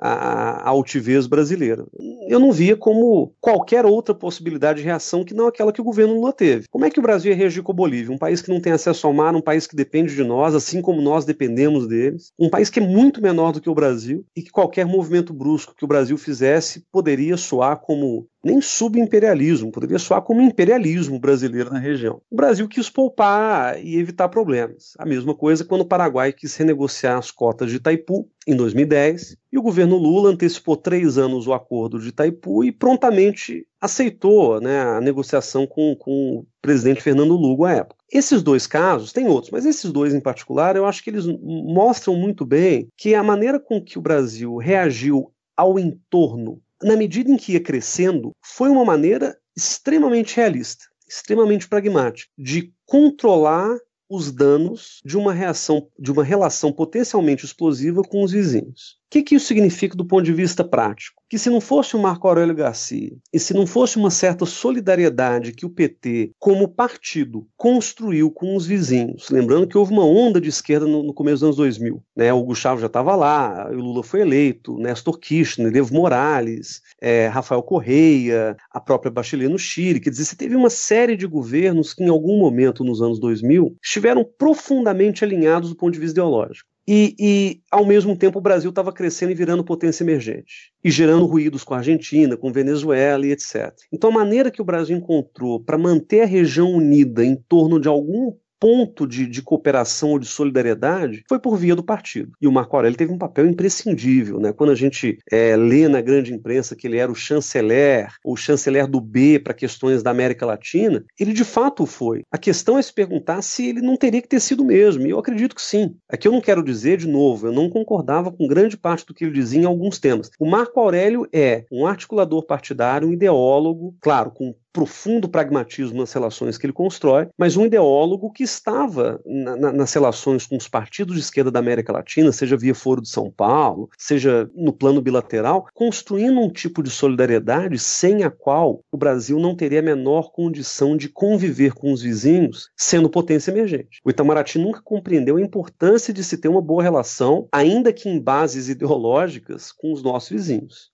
a, a, altivez brasileira. Eu não via como qualquer outra possibilidade de reação que não aquela que o governo Lula teve. Como é que o Brasil ia reagir com a Bolívia? Um país que não tem acesso ao mar, um país que depende de nós, assim como nós dependemos deles, um país que é muito menor do que o Brasil e que qualquer movimento brusco que o Brasil fizesse poderia soar como nem subimperialismo, poderia soar como imperialismo brasileiro na região. O Brasil quis poupar e evitar problemas. A mesma coisa quando o Paraguai quis renegociar as cotas de Itaipu em 2010 e o governo Lula antecipou três anos o acordo de Itaipu e prontamente aceitou né, a negociação com, com o presidente Fernando Lugo à época. Esses dois casos, tem outros, mas esses dois em particular, eu acho que eles mostram muito bem que a maneira com que o Brasil reagiu ao entorno na medida em que ia crescendo, foi uma maneira extremamente realista, extremamente pragmática, de controlar os danos de uma reação, de uma relação potencialmente explosiva com os vizinhos que, que isso significa do ponto de vista prático? Que se não fosse o Marco Aurélio Garcia e se não fosse uma certa solidariedade que o PT, como partido, construiu com os vizinhos, lembrando que houve uma onda de esquerda no, no começo dos anos 2000, né? o Gustavo já estava lá, o Lula foi eleito, Néstor Kirchner, Evo Morales, é, Rafael Correia, a própria Bachelet no Chile, quer dizer, você teve uma série de governos que em algum momento nos anos 2000 estiveram profundamente alinhados do ponto de vista ideológico. E, e, ao mesmo tempo, o Brasil estava crescendo e virando potência emergente, e gerando ruídos com a Argentina, com Venezuela e etc. Então, a maneira que o Brasil encontrou para manter a região unida em torno de algum ponto de, de, cooperação ou de solidariedade foi por via do partido. E o Marco Aurélio teve um papel imprescindível. Né? Quando a gente é, lê na grande imprensa que ele era o chanceler, ou chanceler do B para questões da América Latina, ele de fato foi. A questão é se perguntar se ele não teria que ter sido mesmo. E eu acredito que sim. Aqui eu não quero dizer, de novo, eu não concordava com grande parte do que ele dizia em alguns temas. O Marco Aurélio é um articulador partidário, um ideólogo, claro, com profundo pragmatismo nas relações que ele constrói, mas um ideólogo que estava na, na, nas relações com os partidos de esquerda da América Latina, seja via Foro de São Paulo, seja no plano bilateral, construindo um tipo de solidariedade sem a qual o Brasil não teria a menor condição de conviver com os vizinhos, sendo potência emergente. O Itamaraty nunca compreendeu a importância de se ter uma boa relação, ainda que em bases ideológicas, com os nossos vizinhos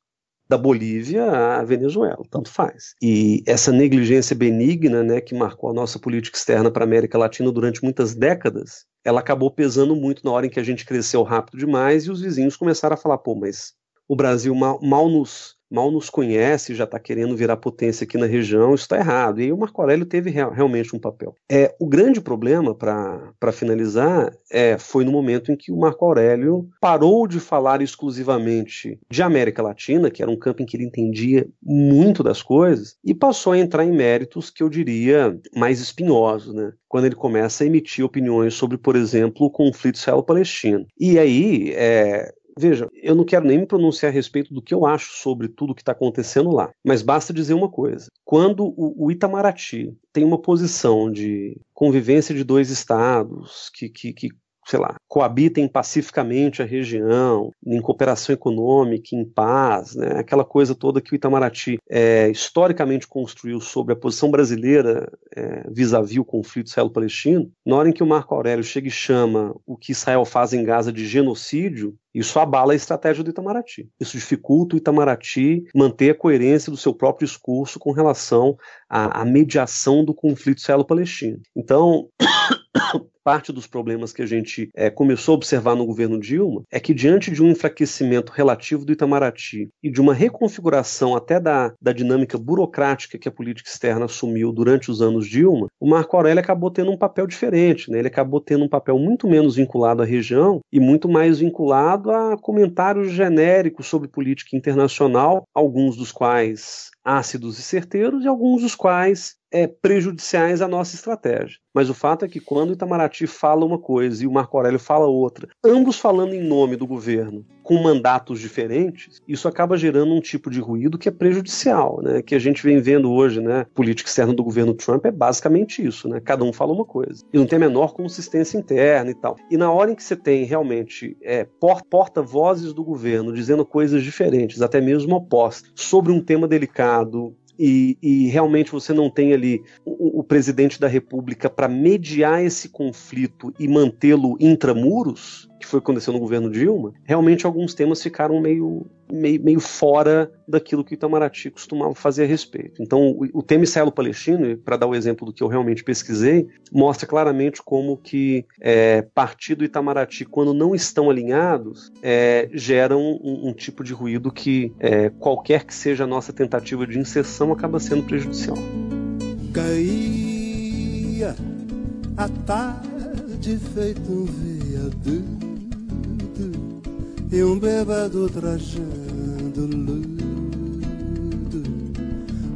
da Bolívia à Venezuela, tanto faz. E essa negligência benigna, né, que marcou a nossa política externa para a América Latina durante muitas décadas, ela acabou pesando muito na hora em que a gente cresceu rápido demais e os vizinhos começaram a falar, pô, mas o Brasil mal, mal nos mal nos conhece, já está querendo virar potência aqui na região, isso está errado. E aí o Marco Aurélio teve real, realmente um papel. É, o grande problema, para finalizar, é, foi no momento em que o Marco Aurélio parou de falar exclusivamente de América Latina, que era um campo em que ele entendia muito das coisas, e passou a entrar em méritos que eu diria mais espinhosos, né? quando ele começa a emitir opiniões sobre, por exemplo, o conflito israelo-palestino. E aí, é, Veja, eu não quero nem me pronunciar a respeito do que eu acho sobre tudo que está acontecendo lá, mas basta dizer uma coisa: quando o, Itamaraty tem uma posição de convivência de dois estados que, que, que sei lá, coabitem pacificamente a região, em cooperação econômica, em paz, né? aquela coisa toda que o Itamaraty é, historicamente construiu sobre a posição brasileira é, vis-à-vis o conflito israelo-palestino, na hora em que o Marco Aurélio chega e chama o que Israel faz em Gaza de genocídio, isso abala a estratégia do Itamaraty. Isso dificulta o Itamaraty manter a coerência do seu próprio discurso com relação à, à mediação do conflito israelo-palestino. Então, parte dos problemas que a gente é, começou a observar no governo Dilma é que, diante de um enfraquecimento relativo do Itamaraty e de uma reconfiguração até da, da dinâmica burocrática que a política externa assumiu durante os anos Dilma, o Marco Aurélio acabou tendo um papel diferente. Né? Ele acabou tendo um papel muito menos vinculado à região e muito mais vinculado a comentários genéricos sobre política internacional, alguns dos quais ácidos e certeiros e alguns dos quais é, prejudiciais à nossa estratégia. Mas o fato é que quando o Itamaraty fala uma coisa e o Marco Aurélio fala outra, ambos falando em nome do governo, com mandatos diferentes, isso acaba gerando um tipo de ruído que é prejudicial, né? Que a gente vem vendo hoje, né? Política externa do governo Trump é basicamente isso, né? Cada um fala uma coisa e não tem a menor consistência interna e tal. E na hora em que você tem realmente é, porta-vozes do governo dizendo coisas diferentes, até mesmo opostas, sobre um tema delicado, e, e, realmente você não tem ali o, o presidente da República para mediar esse conflito e mantê-lo intramuros, que foi o que aconteceu no governo Dilma, realmente alguns temas ficaram meio, meio, meio fora daquilo que o Itamaraty costumava fazer a respeito. Então, o, o tema israelo-palestino, para dar o exemplo do que eu realmente pesquisei, mostra claramente como que é, partido e Itamaraty, quando não estão alinhados, é, geram um, um, tipo de ruído que é, qualquer que seja a nossa tentativa de inserção acaba sendo prejudicial. Caía a tarde feito um viaduto e um bêbado trajando luto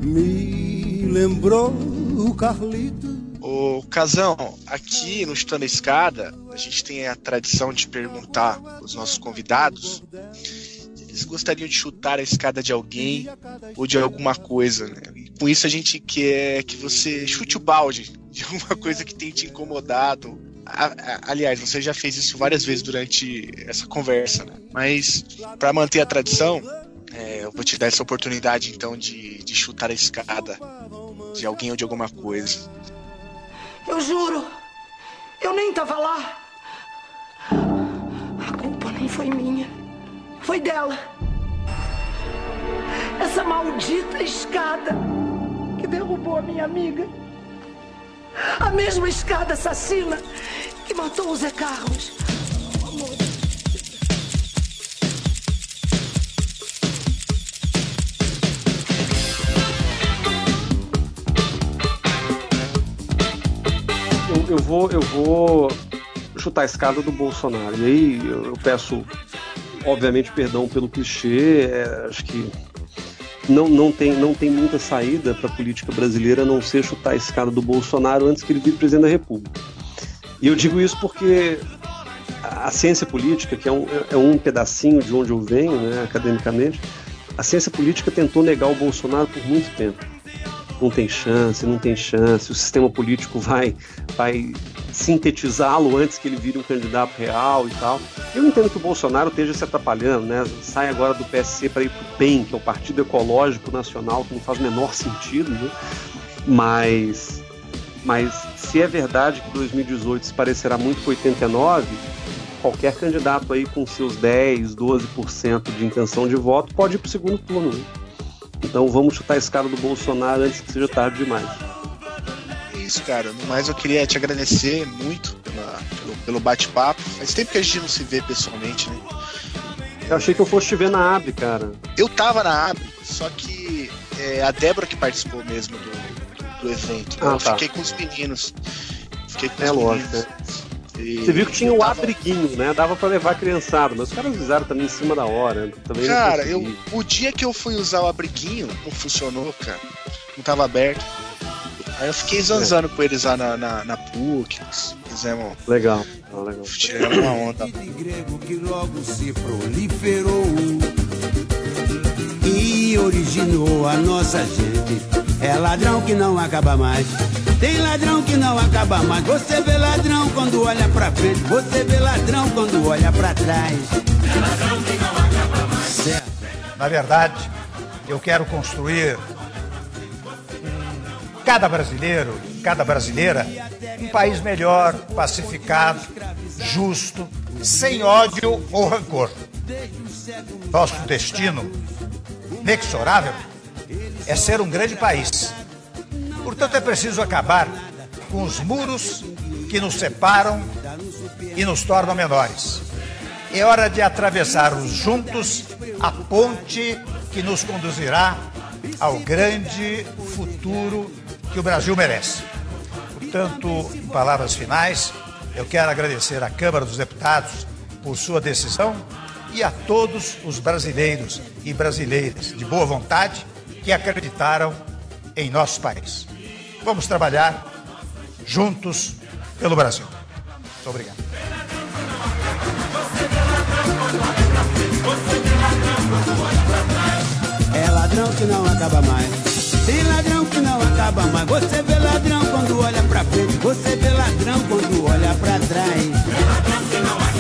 me lembrou o Carlito. Ô, Casão, aqui no Chutando a Escada, a gente tem a tradição de perguntar aos nossos convidados eles gostariam de chutar a escada de alguém ou de alguma coisa, né? E com isso a gente quer que você chute o balde de alguma coisa que tem te incomodado aliás, você já fez isso várias vezes durante essa conversa, né? Mas para manter a tradição, é, eu vou te dar essa oportunidade então de, de chutar a escada de alguém ou de alguma coisa. Eu juro, eu nem tava lá. A culpa nem foi minha, foi dela. Essa maldita escada que derrubou a minha amiga. A mesma escada assassina que matou o Zé Carlos. Eu, eu, vou, eu vou chutar a escada do Bolsonaro. E aí eu, eu peço, obviamente, perdão pelo clichê. É, acho que não, não, tem, não tem muita saída para a política brasileira a não ser chutar a escada do Bolsonaro antes que ele vire presidente da República. E eu digo isso porque a ciência política, que é um, é um pedacinho de onde eu venho, né, academicamente, a ciência política tentou negar o Bolsonaro por muito tempo. Não tem chance, não tem chance, o sistema político vai, vai sintetizá-lo antes que ele vire um candidato real e tal. Eu entendo que o Bolsonaro esteja se atrapalhando, né? Sai agora do PSC para ir para o PEN, que é o Partido Ecológico Nacional, que não faz o menor sentido, né? Mas, mas se é verdade que 2018 se parecerá muito com 89, qualquer candidato aí com seus 10, 12% de intenção de voto pode ir para o segundo turno. Né? Então vamos chutar a escada do Bolsonaro antes que seja tarde demais isso, cara. No mais, eu queria te agradecer muito pela, pelo, pelo bate-papo. Faz tempo que a gente não se vê pessoalmente, né? Eu achei que eu fosse te ver na Abre, cara. Eu tava na Abre, só que é, a Débora que participou mesmo do, do evento. Ah, eu tá. fiquei com os meninos. Fiquei com é os lógico, meninos. É. Você viu que tinha o tava... abriguinho, né? Dava para levar a criançada, mas os caras usaram também em cima da hora. Também cara, eu, o dia que eu fui usar o abriguinho, não funcionou, cara. Não tava aberto. Aí eu fiquei zanzando é. com eles lá na, na, na PUC. Fizemos. Legal, legal. Tiramos uma onda. grego que logo se proliferou e originou a nossa gente. É ladrão que não acaba mais. Tem ladrão que não acaba mais. Você vê ladrão quando olha pra frente. Você vê ladrão quando olha pra trás. É ladrão que não acaba mais. Certo. Na verdade, eu quero construir cada brasileiro, cada brasileira, um país melhor, pacificado, justo, sem ódio ou rancor. Nosso destino, inexorável, é ser um grande país. Portanto, é preciso acabar com os muros que nos separam e nos tornam menores. É hora de atravessarmos juntos a ponte que nos conduzirá ao grande futuro que o Brasil merece. Portanto, em palavras finais, eu quero agradecer à Câmara dos Deputados por sua decisão e a todos os brasileiros e brasileiras de boa vontade que acreditaram em nosso país. Vamos trabalhar juntos pelo Brasil. Muito obrigado. É ladrão que não acaba mais. Tem ladrão que não acaba, mas você vê ladrão quando olha pra frente. Você vê ladrão quando olha pra trás. Tem ladrão que não acaba.